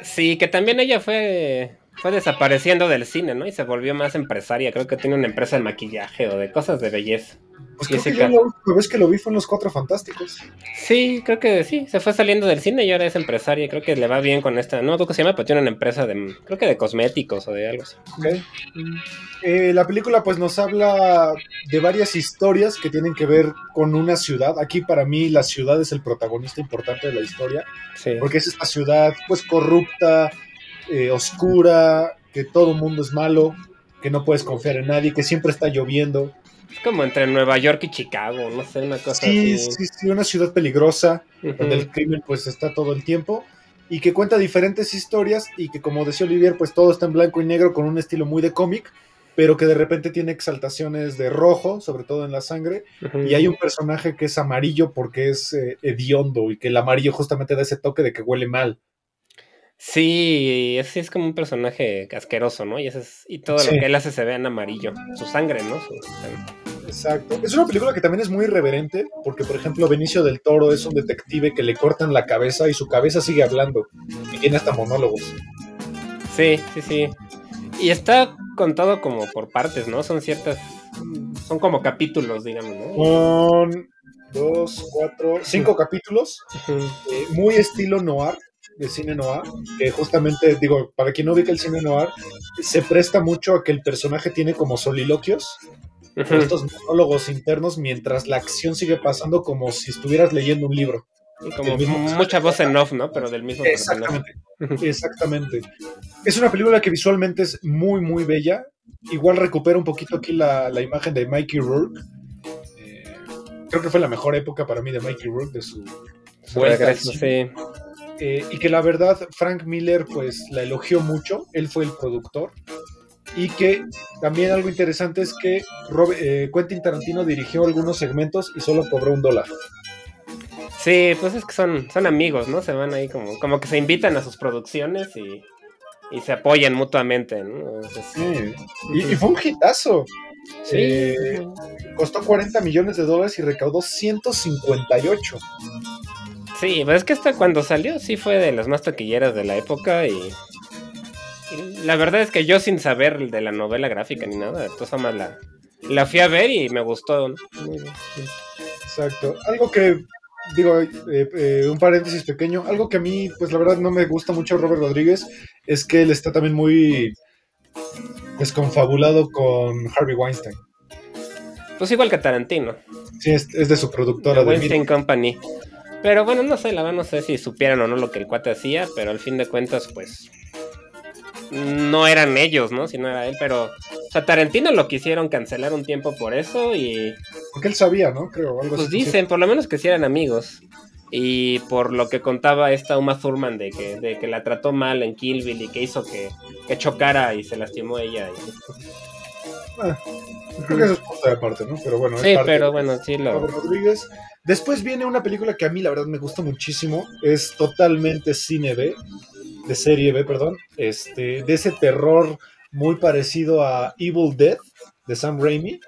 Sí, que también ella fue, fue desapareciendo del cine, ¿no? Y se volvió más empresaria. Creo que tiene una empresa de maquillaje o de cosas de belleza. Pues creo que yo la última vez que lo vi fue en Los Cuatro Fantásticos. Sí, creo que sí. Se fue saliendo del cine y ahora es empresaria. Creo que le va bien con esta. No acuerdo cómo se llama, pero tiene una empresa de. Creo que de cosméticos o de algo así. Ok. Eh, la película pues nos habla de varias historias que tienen que ver con una ciudad. Aquí para mí la ciudad es el protagonista importante de la historia, Sí. porque es esta ciudad pues corrupta, eh, oscura, que todo el mundo es malo, que no puedes confiar en nadie, que siempre está lloviendo. Es como entre Nueva York y Chicago, no sé, una cosa Sí, así. sí, sí, una ciudad peligrosa, donde el crimen pues está todo el tiempo y que cuenta diferentes historias y que como decía Olivier pues todo está en blanco y negro con un estilo muy de cómic pero que de repente tiene exaltaciones de rojo, sobre todo en la sangre, y hay un personaje que es amarillo porque es eh, hediondo y que el amarillo justamente da ese toque de que huele mal. Sí, ese es como un personaje asqueroso, ¿no? Y, ese es- y todo Sí. lo que él hace se ve en amarillo. Su sangre, ¿no? Su sangre. Exacto. Es una película que también es muy irreverente, porque por ejemplo Benicio del Toro es un detective que le cortan la cabeza y su cabeza sigue hablando, y tiene hasta monólogos. Sí, sí, sí. Y está contado como por partes, ¿no? Son ciertas. Son como capítulos, digamos, ¿no? Son dos, cuatro, cinco capítulos, eh, muy estilo noir, de cine noir, que justamente, digo, para quien no ubica el cine noir, se presta mucho a que el personaje tiene como soliloquios, estos monólogos internos, mientras la acción sigue pasando como si estuvieras leyendo un libro. Como mucha voz en off, ¿no? Pero del mismo personaje. Exactamente. Exactamente. Es una película que visualmente es muy, muy bella. Igual recupera un poquito aquí la, la imagen de Mikey Rourke. Eh, creo que fue la mejor época para mí de Mikey Rourke, de su Su vuelta regreso, sí. Eh, y que la verdad Frank Miller pues la elogió mucho, él fue el productor y que también algo interesante es que Rob- eh, Quentin Tarantino dirigió algunos segmentos y solo cobró un dólar. Sí, pues es que son, son amigos, ¿no? Se van ahí como, como que se invitan a sus producciones y, y se apoyan mutuamente, ¿no? Entonces, Y, y fue un hitazo. sí. Eh, costó 40 millones de dólares y recaudó 158. Sí, pero es que hasta cuando salió sí fue de las más taquilleras de la época y, y la verdad es que yo sin saber de la novela gráfica ni nada, de todas formas la, la fui a ver y me gustó. ¿no? Exacto. Algo que, digo, eh, eh, un paréntesis pequeño, algo que a mí, pues la verdad no me gusta mucho Robert Rodríguez, es que él está también muy desconfabulado con Harvey Weinstein. Pues igual que Tarantino. Sí, es, es de su productora. The de Weinstein Mid- Company. Pero bueno, no sé, la verdad no sé si supieran o no lo que el cuate hacía, pero al fin de cuentas, pues. No eran ellos, ¿no? Si no era él, pero. O sea, Tarantino lo quisieron cancelar un tiempo por eso y. Porque él sabía, ¿no? Creo, algo Pues así. dicen, por lo menos que sí eran amigos. Y por lo que contaba esta Uma Thurman de que, de que la trató mal en Kill Bill y que hizo que, que chocara y se lastimó ella. y- Ah, creo que eso es punto de aparte, ¿no? Pero bueno, es Sí, parte pero de bueno, sí lo. Rodríguez. Después viene una película que a mí la verdad me gusta muchísimo. Es totalmente cine B, de serie B, perdón. Este, de ese terror muy parecido a Evil Dead de Sam Raimi.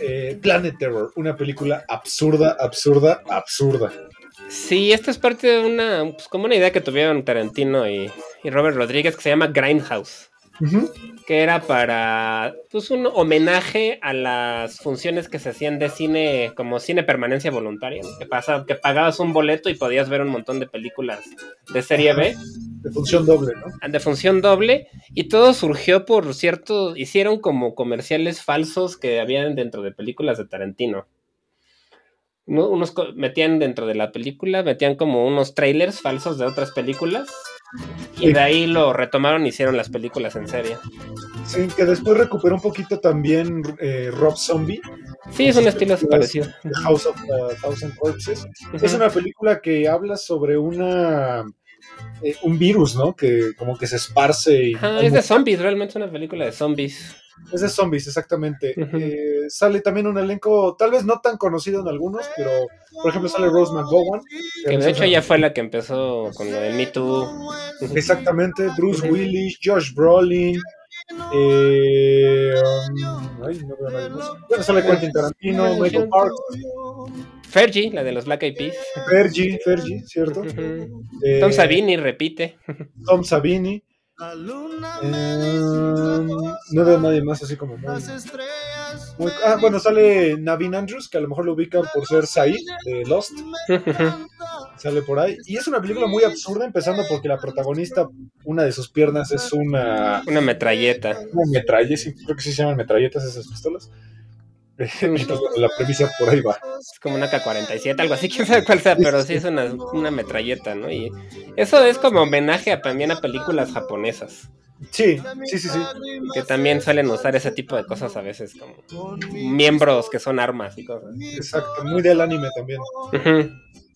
Eh, Planet Terror, una película absurda, absurda, absurda. Sí, esto es parte de una, pues como una idea que tuvieron Tarantino y, y Robert Rodríguez que se llama Grindhouse, Que era para, pues un homenaje a las funciones que se hacían de cine, como cine permanencia voluntaria, ¿no? que, pasa, que pagabas un boleto y podías ver un montón de películas de serie B, De función doble, ¿no? de función doble, y todo surgió por cierto, hicieron como comerciales falsos que habían dentro de películas de Tarantino. ¿no? Unos metían dentro de la película, metían como unos trailers falsos de otras películas. Y de ahí lo retomaron y hicieron las películas en serie. Sí, que después recuperó un poquito también eh, Rob Zombie, Sí, es un estilo parecido. House of the Thousand Corpses. Es una película que habla sobre una eh, un virus, ¿no? Que como que se esparce y Ajá, es de zombies, realmente es una película de zombies. Es de zombies, exactamente. Eh, sale también un elenco, tal vez no tan conocido en algunos, pero por ejemplo sale Rose McGowan. Que de hecho ella fue la que empezó con lo del Me Too. Exactamente, Bruce. Willis, Josh Brolin. Eh, um, ay, no veo a nadie más. Bueno, sale Quentin Tarantino, Michael Park, Fergie, la de los Black Eyed Peas. Fergie, Fergie, ¿cierto? Eh, Tom Savini repite. Tom Savini. Eh, no veo a nadie más así como muy, muy- Ah, bueno, sale Navin Andrews, que a lo mejor lo ubican por ser Said de Lost. Sale por ahí. Y es una película muy absurda, empezando porque la protagonista, una de sus piernas es una, Una metralleta. una metralla, sí, creo que sí se llaman metralletas esas pistolas. Entonces, la premisa por ahí va. Es como una K-47, algo así, quién sabe cuál sea, pero sí es una, una metralleta, ¿no? Y eso es como homenaje a, también a películas japonesas, Sí, sí, sí, sí. que también suelen usar ese tipo de cosas a veces, como miembros que son armas y cosas. Exacto, muy del anime también.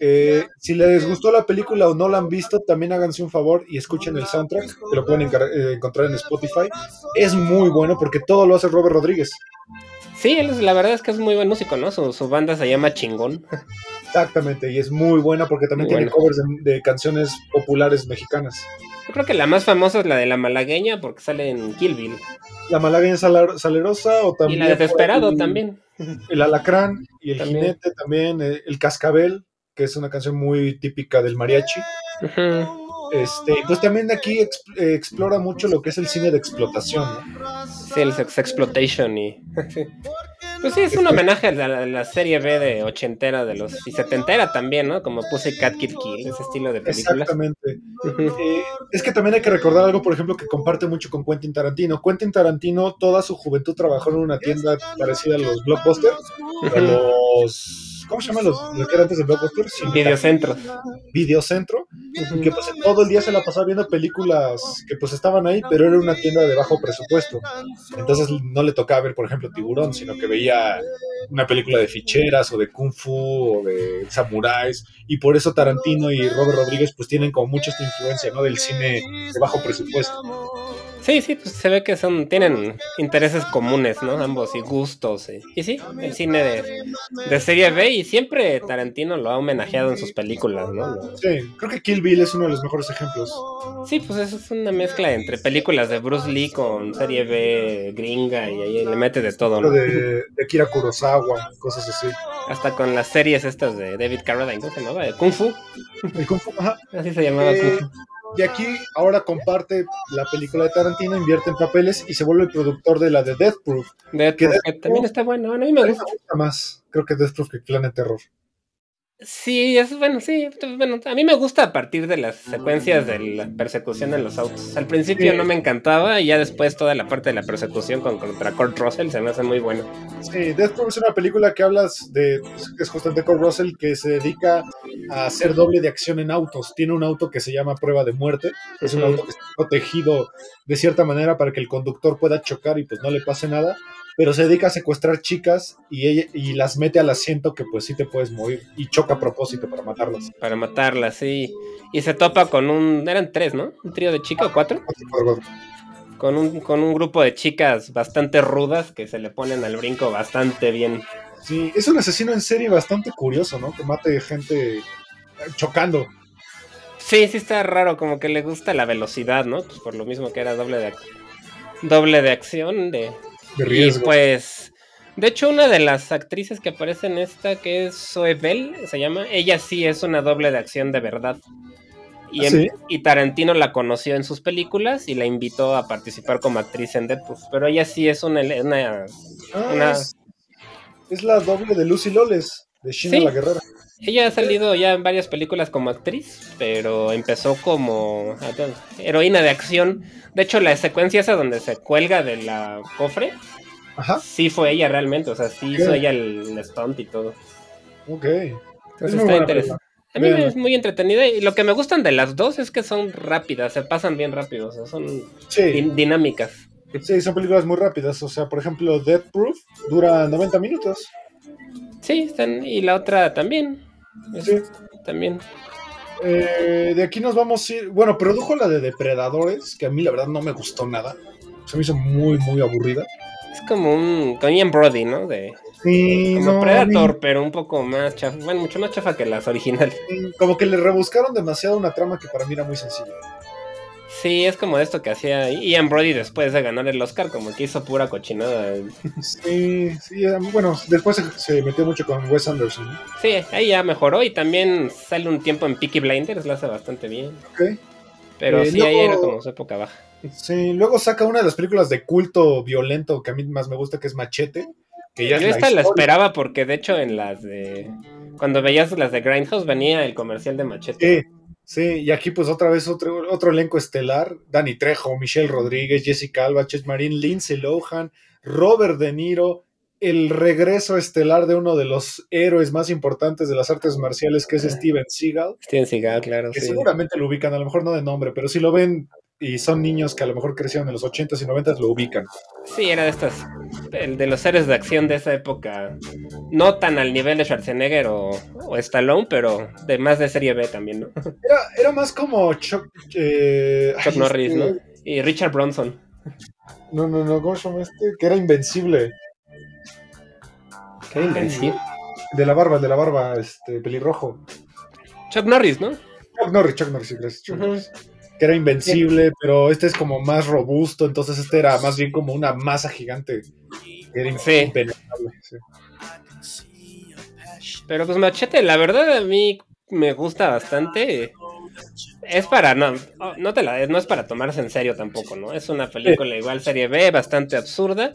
Eh, si les gustó la película o no la han visto, también háganse un favor y escuchen el soundtrack, que lo pueden eh, encontrar en Spotify. Es muy bueno porque todo lo hace Robert Rodríguez. Sí, él es- la verdad es que es muy buen músico, ¿no? Su, su banda se llama Chingón. Exactamente, y es muy buena porque también Muy tiene bueno. covers de, de canciones populares mexicanas. Yo creo que la más famosa es la de la malagueña porque sale en Kill Bill. La malagueña Salar- salerosa o Y también. la de por Desperado ahí también. El alacrán y el También. jinete también, eh, el cascabel, que es una canción muy típica del mariachi. Este, pues también aquí ex- eh, explora mucho lo que es el cine de explotación. ¿no? Sí, el Sex Exploitation y... Pues sí, es un homenaje a la, a la serie B de ochentera de los... y setentera también, ¿no? Como Pussycat Kill Kill, ese estilo de películas. Exactamente. Eh, es que también hay que recordar algo, por ejemplo, que comparte mucho con Quentin Tarantino. Quentin Tarantino toda su juventud trabajó en una tienda parecida a los Blockbuster, a los... ¿Cómo se llaman los, los que eran antes de Blockbuster? Videocentro. Y que pues todo el día se la pasaba viendo películas que pues estaban ahí, pero era una tienda de bajo presupuesto. Entonces no le tocaba ver, por ejemplo, Tiburón, sino que veía una película de ficheras o de kung fu o de samuráis. Y por eso Tarantino y Robert Rodríguez pues tienen como mucha esta influencia, ¿no? Del cine de bajo presupuesto. Sí, sí, pues se ve que son tienen intereses comunes, ¿no? Ambos y gustos. Y, y sí, el cine de, de serie B y siempre Tarantino lo ha homenajeado en sus películas, ¿no? Lo- Sí, creo que Kill Bill es uno de los mejores ejemplos. Sí, pues eso es una mezcla entre películas de Bruce Lee con serie B gringa y ahí le mete de todo, ¿no? De, de Kira Kurosawa, cosas así. Hasta con las series estas de David Carradine, ¿cómo se llamaba? Kung Fu, El Kung Fu, ajá. así se llamaba Eh, Kung Fu. Y aquí ahora comparte la película de Tarantino, invierte en papeles y se vuelve el productor de la de Death Proof. Death que Proof, Death que también está bueno, a mí me gusta. me gusta más, creo que Death Proof que Planet Terror. Sí, es bueno, sí. Bueno, a mí me gusta a partir de las secuencias de la persecución en los autos. Al principio Sí. no me encantaba y ya después toda la parte de la persecución con, contra Kurt Russell se me hace muy bueno. Sí, Death Proof es una película que hablas de, es justamente Kurt Russell, que se dedica a hacer doble de acción en autos. Tiene un auto que se llama prueba de muerte, es un auto que está protegido de cierta manera para que el conductor pueda chocar y pues no le pase nada, pero se dedica a secuestrar chicas y, ella, y las mete al asiento que pues sí te puedes morir y choca a propósito para matarlas. Para matarla, sí. Y se topa con un. Eran tres, ¿no? Un trío de chicas o cuatro. Con un, con un grupo de chicas bastante rudas que se le ponen al brinco bastante bien. Sí, es un asesino en serie bastante curioso, ¿no? Que mate gente eh, chocando. Sí, sí está raro, como que le gusta la velocidad, ¿no? Pues por lo mismo que era doble de, doble de acción. De, De y riesgo. pues, de hecho, una de las actrices que aparece en esta, que es Zoe Bell, se llama, ella sí es una doble de acción de verdad. Y, ¿Ah, en- sí? y Tarantino la conoció en sus películas y la invitó a participar como actriz en Deadpool. Pero ella sí es una, una- Ah, una- es, es la doble de Lucy Loles, de Sheena Sí. la Guerrera. Ella ha salido ya en varias películas como actriz, pero empezó como heroína de acción. De hecho, la secuencia esa donde se cuelga de la cofre, Ajá, sí fue ella realmente. O sea, sí hizo ella el, el stunt y todo. ok. Entonces muy está interesante. A mí Véanla. es muy entretenida y lo que me gustan de las dos es que son rápidas, se pasan bien rápido, o sea, son Sí, din- dinámicas. sí, son películas muy rápidas. O sea, por ejemplo, Death Proof dura 90 minutos. Sí, están, y la otra también. Sí. También. Eh, de aquí nos vamos a ir. Bueno, produjo la de Depredadores, que a mí la verdad no me gustó nada. Se me hizo muy, muy aburrida. Es como un. con Ian Brody, ¿no? De, Y como no, Predator, pero un poco más chafa. Bueno, mucho más chafa que las originales. como que le rebuscaron demasiado una trama que para mí era muy sencilla. Sí, es como esto que hacía Ian Brody después de ganar el Oscar, como que hizo pura cochinada. Sí, sí, eh, bueno, después se, se metió mucho con Wes Anderson. ¿no? Sí, ahí ya mejoró y también sale un tiempo en Peaky Blinders, lo hace bastante bien. Ok. Pero Eh, sí, ahí era como su época baja. Sí, luego saca una de las películas de culto violento que a mí más me gusta, que es Machete. Que ya Yo es esta la historia. esperaba porque de hecho en las de... Cuando veías las de Grindhouse venía el comercial de Machete. Sí, sí, y aquí pues otra vez otro, otro elenco estelar. Danny Trejo, Michelle Rodríguez, Jessica Alba, Chet Marín, Lindsay Lohan, Robert De Niro, el regreso estelar de uno de los héroes más importantes de las artes marciales, que es Steven Seagal, Steven Seagal, claro. que sí. seguramente lo ubican, a lo mejor no de nombre, pero si lo ven y son niños que a lo mejor crecieron en los 80s y 90s, lo ubican. Sí, era de estas... El de los héroes de acción de esa época. No tan al nivel de Schwarzenegger o, o Stallone, pero de más de serie B también, ¿no? Era, era más como Chuck, eh, Chuck ay, Norris, este- ¿no? Y Richard Bronson. No, no, no, ¿cómo se llama este? Que era invencible. Qué invencible. De la barba, el de la barba, este, pelirrojo. Chuck Norris, ¿no? Chuck Norris, Chuck Norris, gracias, Chuck. Norris. Que era invencible, pero este es como más robusto, entonces este era más bien como una masa gigante. que Era Sí. impenetrable. sí. Pero pues Machete, la verdad a mí me gusta bastante. Es para, no, no te la no es para tomarse en serio tampoco, ¿no? Es una película igual serie B, bastante absurda.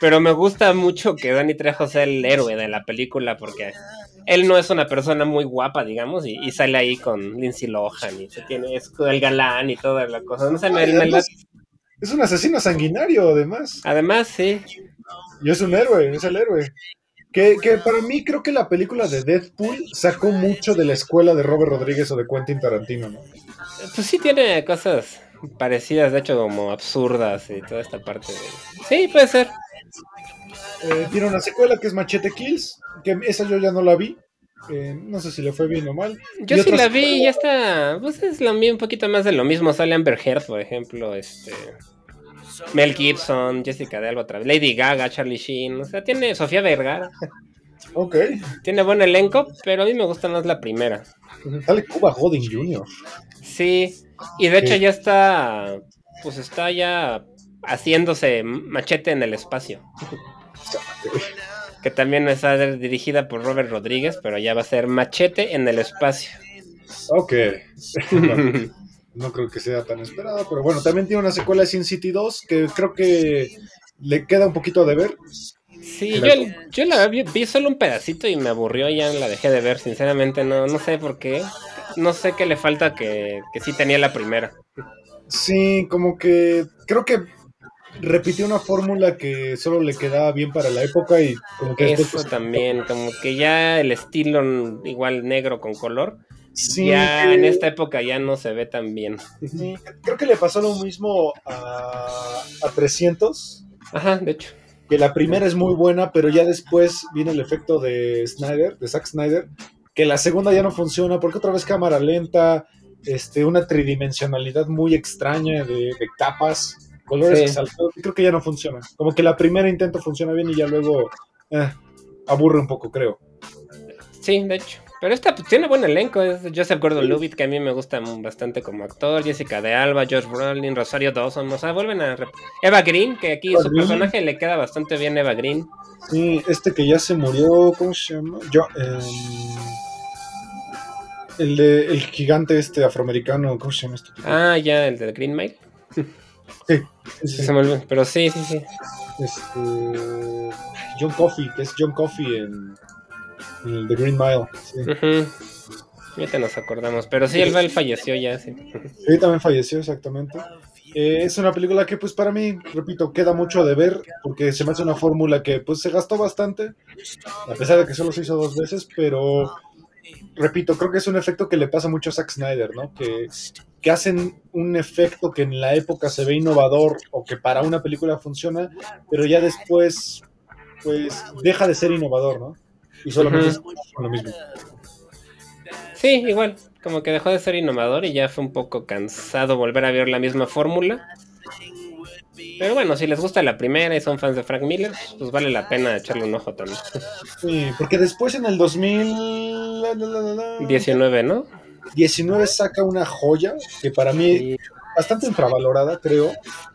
Pero me gusta mucho que Danny Trejo sea el héroe de la película porque él no es una persona muy guapa, digamos, y, y sale ahí con Lindsay Lohan y se tiene, es el galán y toda la cosa. No sé, Ay, Es un asesino sanguinario, además. además, sí. Y es un héroe, es el héroe. Que, que para mí creo que la película de Deadpool sacó mucho de la escuela de Robert Rodríguez o de Quentin Tarantino, ¿no? Pues sí tiene cosas parecidas, de hecho, como absurdas y toda esta parte de... Sí, puede ser. Eh, tiene una secuela que es Machete Kills, que esa yo ya no la vi. Eh, no sé si le fue bien o mal. Yo sí la vi y ya está. Pues es mismo, un poquito más de lo mismo. Sale Amber Heard, por ejemplo, este. Mel Gibson, Jessica de Alba otra vez, Lady Gaga, Charlie Sheen. O sea, tiene Sofía Vergara. Ok. Tiene buen elenco, pero a mí me gusta más la primera. Sale Cuba Gooding Jr. Sí. Y de hecho Sí. ya está. Pues está ya haciéndose machete en el espacio. Que también está dirigida por Robert Rodríguez, pero ya va a ser machete en el espacio. Ok. No, no creo que sea tan esperado, pero bueno, también tiene una secuela de Sin City 2 que creo que le queda un poquito de ver. Sí, yo, yo la vi, vi, solo un pedacito y me aburrió y ya la dejé de ver, sinceramente, no, no sé por qué. No sé qué le falta que, que sí tenía la primera. Sí, como que creo que repitió una fórmula que solo le quedaba bien para la época y como que eso pues, también, como que ya el estilo igual negro con color, sí, ya en esta época ya no se ve tan bien. Sí, creo que le pasó lo mismo a, a 300. Ajá, de hecho. Que la primera es muy buena, pero ya después viene el efecto de Snyder, de Zack Snyder, que la segunda ya no funciona porque otra vez cámara lenta, este, una tridimensionalidad muy extraña de, de capas colores sí. creo que ya no funciona. Como que la primera intento funciona bien y ya luego eh, aburre un poco, creo. Sí, de hecho. Pero esta pues, tiene buen elenco. Es Joseph Gordon-Levitt, que a mí me gusta bastante como actor. Jessica de Alba, Josh Brolin, Rosario Dawson. O sea, vuelven a... Eva Green, que aquí Eva su Green. personaje le queda bastante bien Eva Green. Sí, este que ya se murió, ¿cómo se llama? Yo, eh, el, de, el gigante este afroamericano, ¿cómo se llama este tipo? Ah, ya, el de Green Mile. Sí, sí, sí. Se me olvidó, pero sí, sí, sí. Este, John Coffey, que es John Coffey en, en The Green Mile. Sí. Uh -huh. Ya te nos acordamos, pero sí, él, él falleció ya, sí. Sí, también falleció, exactamente. Eh, es una película que, pues, para mí, repito, queda mucho de ver, porque se me hace una fórmula que, pues, se gastó bastante, a pesar de que solo se hizo dos veces, pero repito, creo que es un efecto que le pasa mucho a Zack Snyder, ¿no? Que, que, hacen un efecto que en la época se ve innovador o que para una película funciona, pero ya después, pues, deja de ser innovador, ¿no? Y solamente uh -huh. es lo mismo. Sí, igual, como que dejó de ser innovador y ya fue un poco cansado volver a ver la misma fórmula. Pero bueno, si les gusta la primera y son fans de Frank Miller, pues vale la pena echarle un ojo también. Sí, porque después en el 2019, ¿no? 19 saca una joya que para mí sí. bastante infravalorada, creo.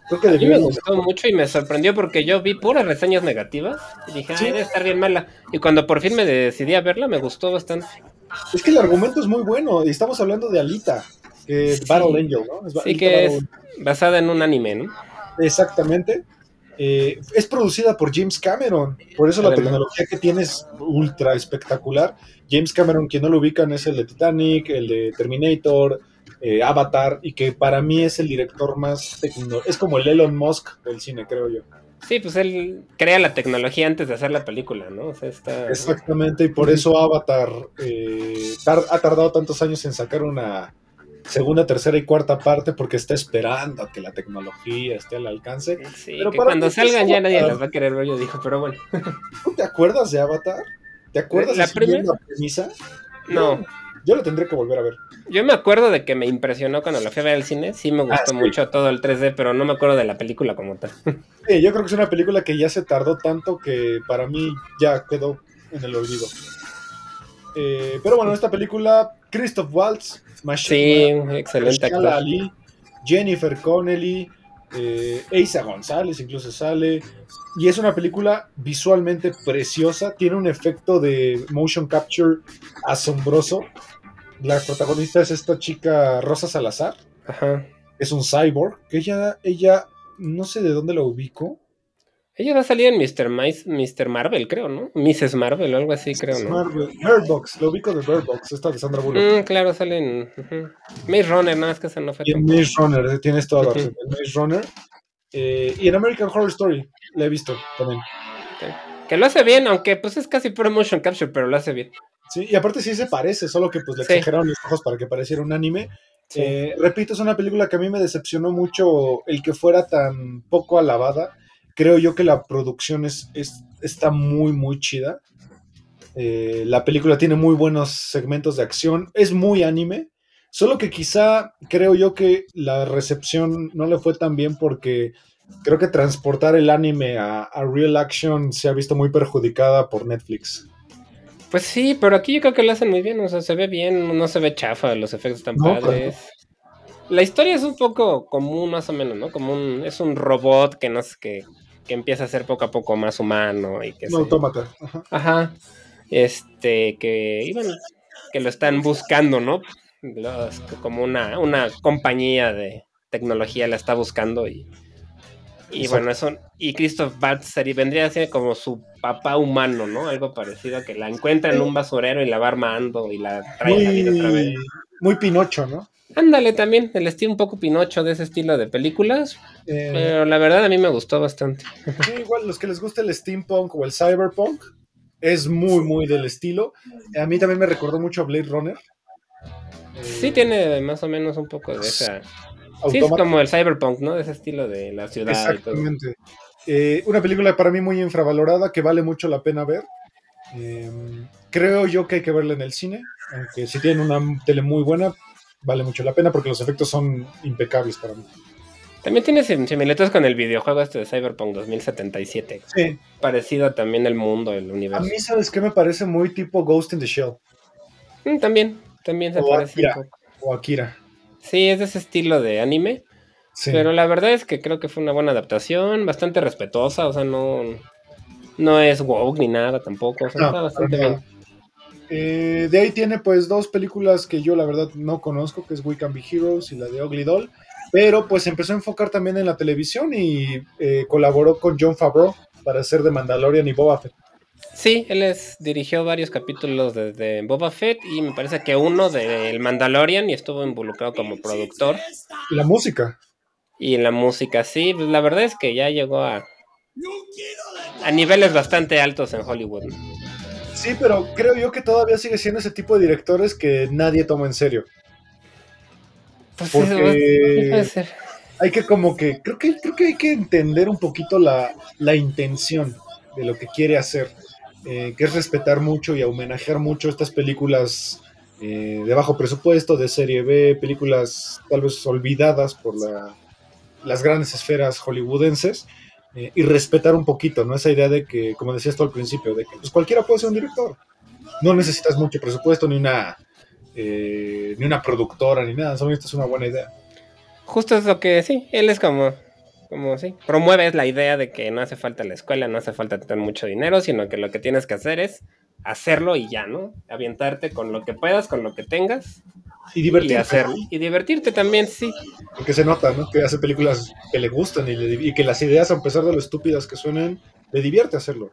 Creo que a mí me gustó mucho y me sorprendió porque yo vi puras reseñas negativas y dije, sí. debe estar bien mala. Y cuando por fin me decidí a verla, me gustó bastante. Es que el argumento es muy bueno y estamos hablando de Alita, que es sí. Battle Angel, ¿no? Es sí, que Battle... es basada en un anime, ¿no? Exactamente. Eh, es producida por James Cameron, por eso la tecnología que tiene es ultra espectacular. James Cameron, quien no lo ubican, es el de Titanic, el de Terminator, eh, Avatar, y que para mí es el director más tecnológico. Es como el Elon Musk del cine, creo yo. Sí, pues él crea la tecnología antes de hacer la película, ¿no? O sea, está... Exactamente, y por eso Avatar eh, tar ha tardado tantos años en sacar una segunda, tercera y cuarta parte porque está esperando a que la tecnología esté al alcance. Sí, pero que cuando salgan ya nadie las va a querer ver, yo dijo, pero bueno. ¿Tú te acuerdas de Avatar? ¿Te acuerdas la primera la premisa? No. Yo lo tendré que volver a ver. Yo me acuerdo de que me impresionó cuando la fui a ver al cine. Sí, me gustó ah, sí. mucho todo el 3D, pero no me acuerdo de la película como tal. Sí, yo creo que es una película que ya se tardó tanto que para mí ya quedó en el olvido. Eh, pero bueno, esta película, Christoph Waltz, Machine, sí, excelente actor. Ali, Jennifer Connelly, eh, González incluso sale. Y es una película visualmente preciosa, tiene un efecto de motion capture asombroso. La protagonista es esta chica Rosa Salazar. Ajá. Es un cyborg. Ella, ella, no sé de dónde la ubico. Ella va a salir en Mr. Mice, Mr. Marvel, creo, ¿no? Mrs. Marvel o algo así, creo, ¿no? Marvel. Bird Box, lo ubico de Bird Box, esta de Sandra Bullock. Mm, claro, sale en uh -huh. Maze Runner, nada más que esa no fue. Y en Maze Runner, tienes toda la uh -huh. razón. En Maze Runner. Eh, y en American Horror Story, la he visto también. Okay. Que lo hace bien, aunque pues es casi puro motion capture, pero lo hace bien. Sí, y aparte sí se parece, solo que pues le sí. exageraron los ojos para que pareciera un anime. Sí. Eh, repito, es una película que a mí me decepcionó mucho el que fuera tan poco alabada creo yo que la producción es, es está muy, muy chida. Eh, la película tiene muy buenos segmentos de acción, es muy anime, solo que quizá creo yo que la recepción no le fue tan bien porque creo que transportar el anime a, a real action se ha visto muy perjudicada por Netflix. Pues sí, pero aquí yo creo que lo hacen muy bien, o sea, se ve bien, no se ve chafa, los efectos están no, padres. La historia es un poco común, más o menos, ¿no? Como un, es un robot que no sé qué, que empieza a ser poco a poco más humano y que un autómata ajá. ajá. este que iban que lo están buscando no Los, como una, una compañía de tecnología la está buscando y Y bueno, eso, y Christoph Waltz sería, vendría a ser como su papá humano, ¿no? Algo parecido, que la encuentra en un basurero y la va armando y la trae a la vida otra vez. Muy Pinocho, ¿no? Ándale también, el estilo un poco Pinocho de ese estilo de películas, Eh, pero la verdad a mí me gustó bastante. sí, igual los que les gusta el steampunk o el cyberpunk, es muy, muy del estilo. A mí también me recordó mucho a Blade Runner. Eh, Sí tiene más o menos un poco de esa... Sí, es como el cyberpunk, ¿no? De ese estilo de la ciudad y todo. Eh, una película para mí muy infravalorada que vale mucho la pena ver. Eh, creo yo que hay que verla en el cine, aunque si tienen una tele muy buena, vale mucho la pena porque los efectos son impecables para mí. También tiene sim- similitudes con el videojuego este de Cyberpunk 2077. Sí. Parecido también el mundo, el A universo. mí, ¿sabes qué me parece muy tipo Ghost in the Shell Mm, también, también se O parece Akira. un poco. o Akira? Sí, es de ese estilo de anime. Sí. Pero la verdad es que creo que fue una buena adaptación, bastante respetuosa, o sea, no, no es woke ni nada tampoco, o sea, No, está bastante bien. Eh, de ahí tiene pues dos películas que yo la verdad no conozco, que es We Can Be Heroes y la de Ugly Doll, pero pues empezó a enfocar también en la televisión y eh, colaboró con John Favreau para hacer de Mandalorian y Boba Fett. Sí, él es, dirigió varios capítulos desde Boba Fett y me parece que uno del Mandalorian y estuvo involucrado como productor. Y la música. Y en la música, sí, pues la verdad es que ya llegó a, a niveles bastante altos en Hollywood. Sí, pero creo yo que todavía sigue siendo ese tipo de directores que nadie toma en serio. Pues Porque- sí, puede ser. Hay que como que, creo que, creo que hay que entender un poquito la, la intención de lo que quiere hacer, eh, que es respetar mucho y homenajear mucho estas películas eh, de bajo presupuesto, de serie B, películas tal vez olvidadas por la- las grandes esferas hollywoodenses, eh, y respetar un poquito, ¿no? Esa idea de que, como decías tú al principio, de que pues, cualquiera puede ser un director. No necesitas mucho presupuesto, ni una, eh, ni una productora, ni nada, solamente es una buena idea. Justo es lo que sí, él es como, como sí, promueve la idea de que no hace falta la escuela, no hace falta tener mucho dinero, sino que lo que tienes que hacer es hacerlo y ya, ¿no? Avientarte con lo que puedas, con lo que tengas Y divertirte. hacerlo. Y divertirte también, sí. Porque se nota, ¿no? Que hace películas que le gustan y, le- y que las ideas, a pesar de lo estúpidas que suenen, le divierte hacerlo.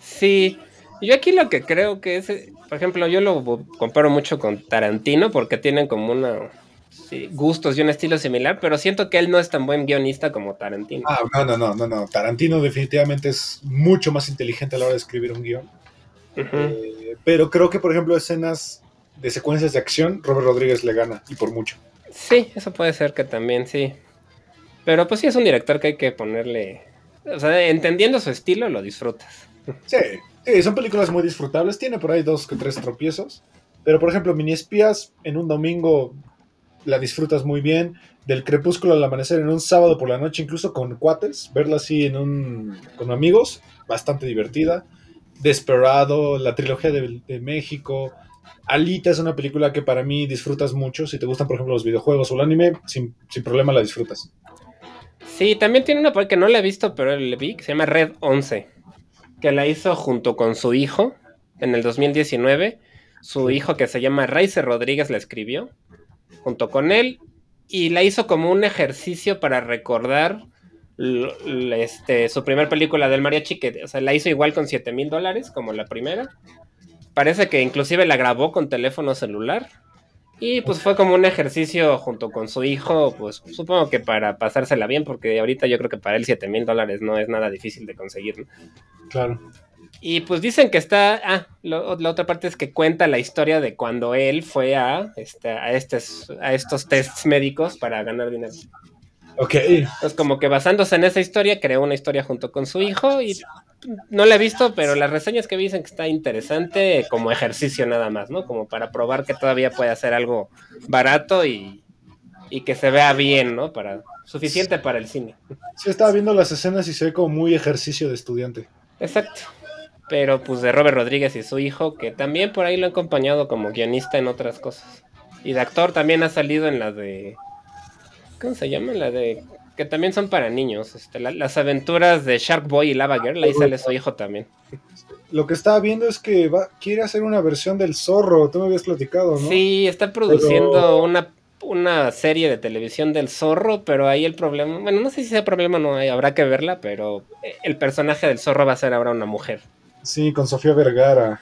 Sí. Yo aquí lo que creo que es, eh, por ejemplo, yo lo comparo mucho con Tarantino porque tienen como una sí, gustos y un estilo similar, pero siento que él no es tan buen guionista como Tarantino. Ah, no, no, no, no, no. Tarantino definitivamente es mucho más inteligente a la hora de escribir un guion. Eh, pero creo que, por ejemplo, escenas de secuencias de acción, Robert Rodríguez le gana, y por mucho. Sí, eso puede ser que también sí. Pero pues sí es un director que hay que ponerle... O sea, entendiendo su estilo lo disfrutas. Sí, sí, son películas muy disfrutables. Tiene por ahí dos que tres tropiezos. Pero, por ejemplo, Mini Espías en un domingo la disfrutas muy bien. Del crepúsculo al amanecer en un sábado por la noche, incluso con cuates, verla así en un, con amigos, bastante divertida. Desperado, la trilogía de, de México. Alita es una película que para mí disfrutas mucho. Si te gustan, por ejemplo, los videojuegos o el anime, sin, sin problema la disfrutas. Sí, también tiene una que no la he visto, pero le vi, que se llama Red 11, que la hizo junto con su hijo en el 2019. Su hijo que se llama Raice Rodríguez la escribió junto con él y la hizo como un ejercicio para recordar este, su primera película del mariachi, que o sea, la hizo igual con 7 mil dólares como la primera. Parece que inclusive la grabó con teléfono celular. Y pues fue como un ejercicio junto con su hijo, pues supongo que para pasársela bien, porque ahorita yo creo que para él 7 mil dólares no es nada difícil de conseguir. ¿no? Claro. Y pues dicen que está. Ah, lo- la otra parte es que cuenta la historia de cuando él fue a, este, a, estes, a estos tests médicos para ganar dinero. Ok. Entonces, como que basándose en esa historia, creó una historia junto con su hijo y no la he visto, pero las reseñas que vi dicen que está interesante como ejercicio nada más, ¿no? Como para probar que todavía puede hacer algo barato y, y que se vea bien, ¿no? Para, suficiente para el cine. Sí, estaba viendo las escenas y se ve como muy ejercicio de estudiante. Exacto. Pero pues de Robert Rodríguez y su hijo, que también por ahí lo han acompañado como guionista en otras cosas. Y de actor también ha salido en la de... ¿Cómo se llama? La de... Que también son para niños. Este, la- las aventuras de Shark Boy y Lava Girl. Ahí sale su hijo también. Lo que estaba viendo es que va, quiere hacer una versión del zorro. Tú me habías platicado, ¿no? Sí, está produciendo Pero- una una serie de televisión del zorro, pero ahí el problema, bueno, no sé si sea problema, no habrá que verla, pero el personaje del zorro va a ser ahora una mujer. Sí, con Sofía Vergara.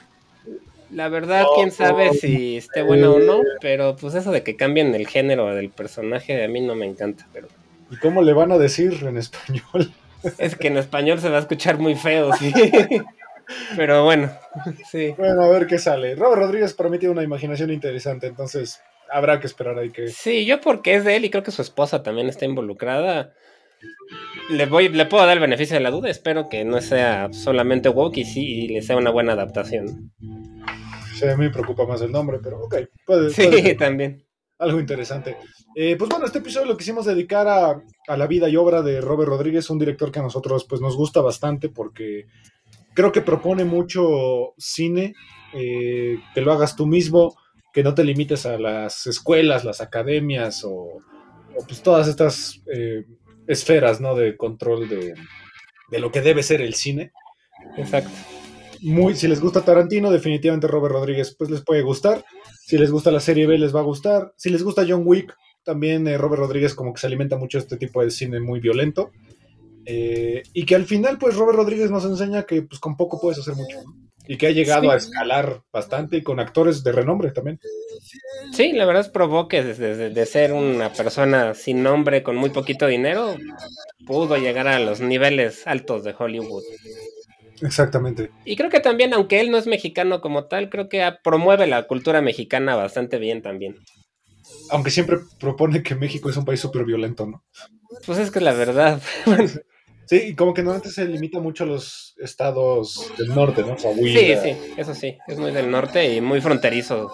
La verdad, quién sabe si esté buena o no, pero pues eso de que cambien el género del personaje a mí no me encanta, pero... ¿Y cómo le van a decir en español? Es que en español se va a escuchar muy feo, sí. Pero bueno, sí. Bueno, a ver qué sale. Robert Rodríguez promete una imaginación interesante, entonces habrá que esperar ahí que. Sí, yo porque es de él y creo que su esposa también está involucrada. Le voy, le puedo dar el beneficio de la duda. Espero que no sea solamente woke y sí le sea una buena adaptación. Sí, a mí me preocupa más el nombre, pero ok, puede. Sí, también. Algo interesante. Eh, pues bueno, este episodio lo quisimos dedicar a, a, la vida y obra de Robert Rodríguez, un director que a nosotros pues, nos gusta bastante porque creo que propone mucho cine, eh, que lo hagas tú mismo, que no te limites a las escuelas, las academias o, pues todas estas eh, esferas ¿no? de control de, de, lo que debe ser el cine. Exacto. Muy, si les gusta Tarantino, definitivamente Robert Rodríguez pues les puede gustar. Si les gusta la serie B, les va a gustar. Si les gusta John Wick, también eh, Robert Rodríguez como que se alimenta mucho de este tipo de cine muy violento. Eh, y que al final, pues Robert Rodríguez nos enseña que pues con poco puedes hacer mucho. Y que ha llegado sí. a escalar bastante y con actores de renombre también. Sí, la verdad es provoque desde de ser una persona sin nombre, con muy poquito dinero, pudo llegar a los niveles altos de Hollywood. Exactamente. Y creo que también, aunque él no es mexicano como tal, creo que promueve la cultura mexicana bastante bien también. Aunque siempre propone que México es un país súper violento, ¿no? Pues es que la verdad. Sí, y como que normalmente se limita mucho a los estados del norte, ¿no? Sí, sí, eso sí, es muy del norte y muy fronterizo.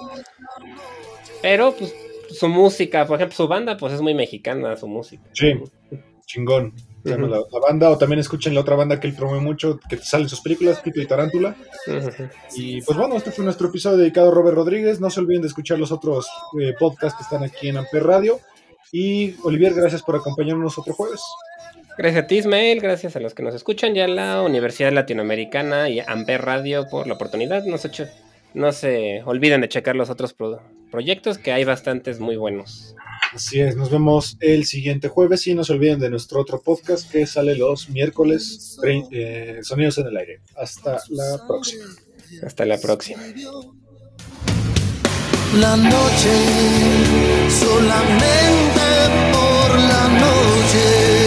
Pero, pues, su música, por ejemplo, su banda, pues es muy mexicana, su música. Sí, chingón. Uh -huh. la, la, banda, o también escuchen la otra banda que él promueve mucho, que sale en sus películas, Tito y Tarántula. Uh -huh. Y pues bueno, este fue nuestro episodio dedicado a Robert Rodríguez. No se olviden de escuchar los otros eh, podcasts que están aquí en Amper Radio. Y Olivier, gracias por acompañarnos otro jueves. Gracias a ti, Ismael, gracias a los que nos escuchan, ya la Universidad Latinoamericana y Amper Radio por la oportunidad. No se, no se olviden de checar los otros pro proyectos, que hay bastantes muy buenos. Así es, nos vemos el siguiente jueves y no se olviden de nuestro otro podcast que sale los miércoles, eh, Sonidos en el Aire. Hasta la próxima. Hasta la próxima. La noche, solamente por la noche.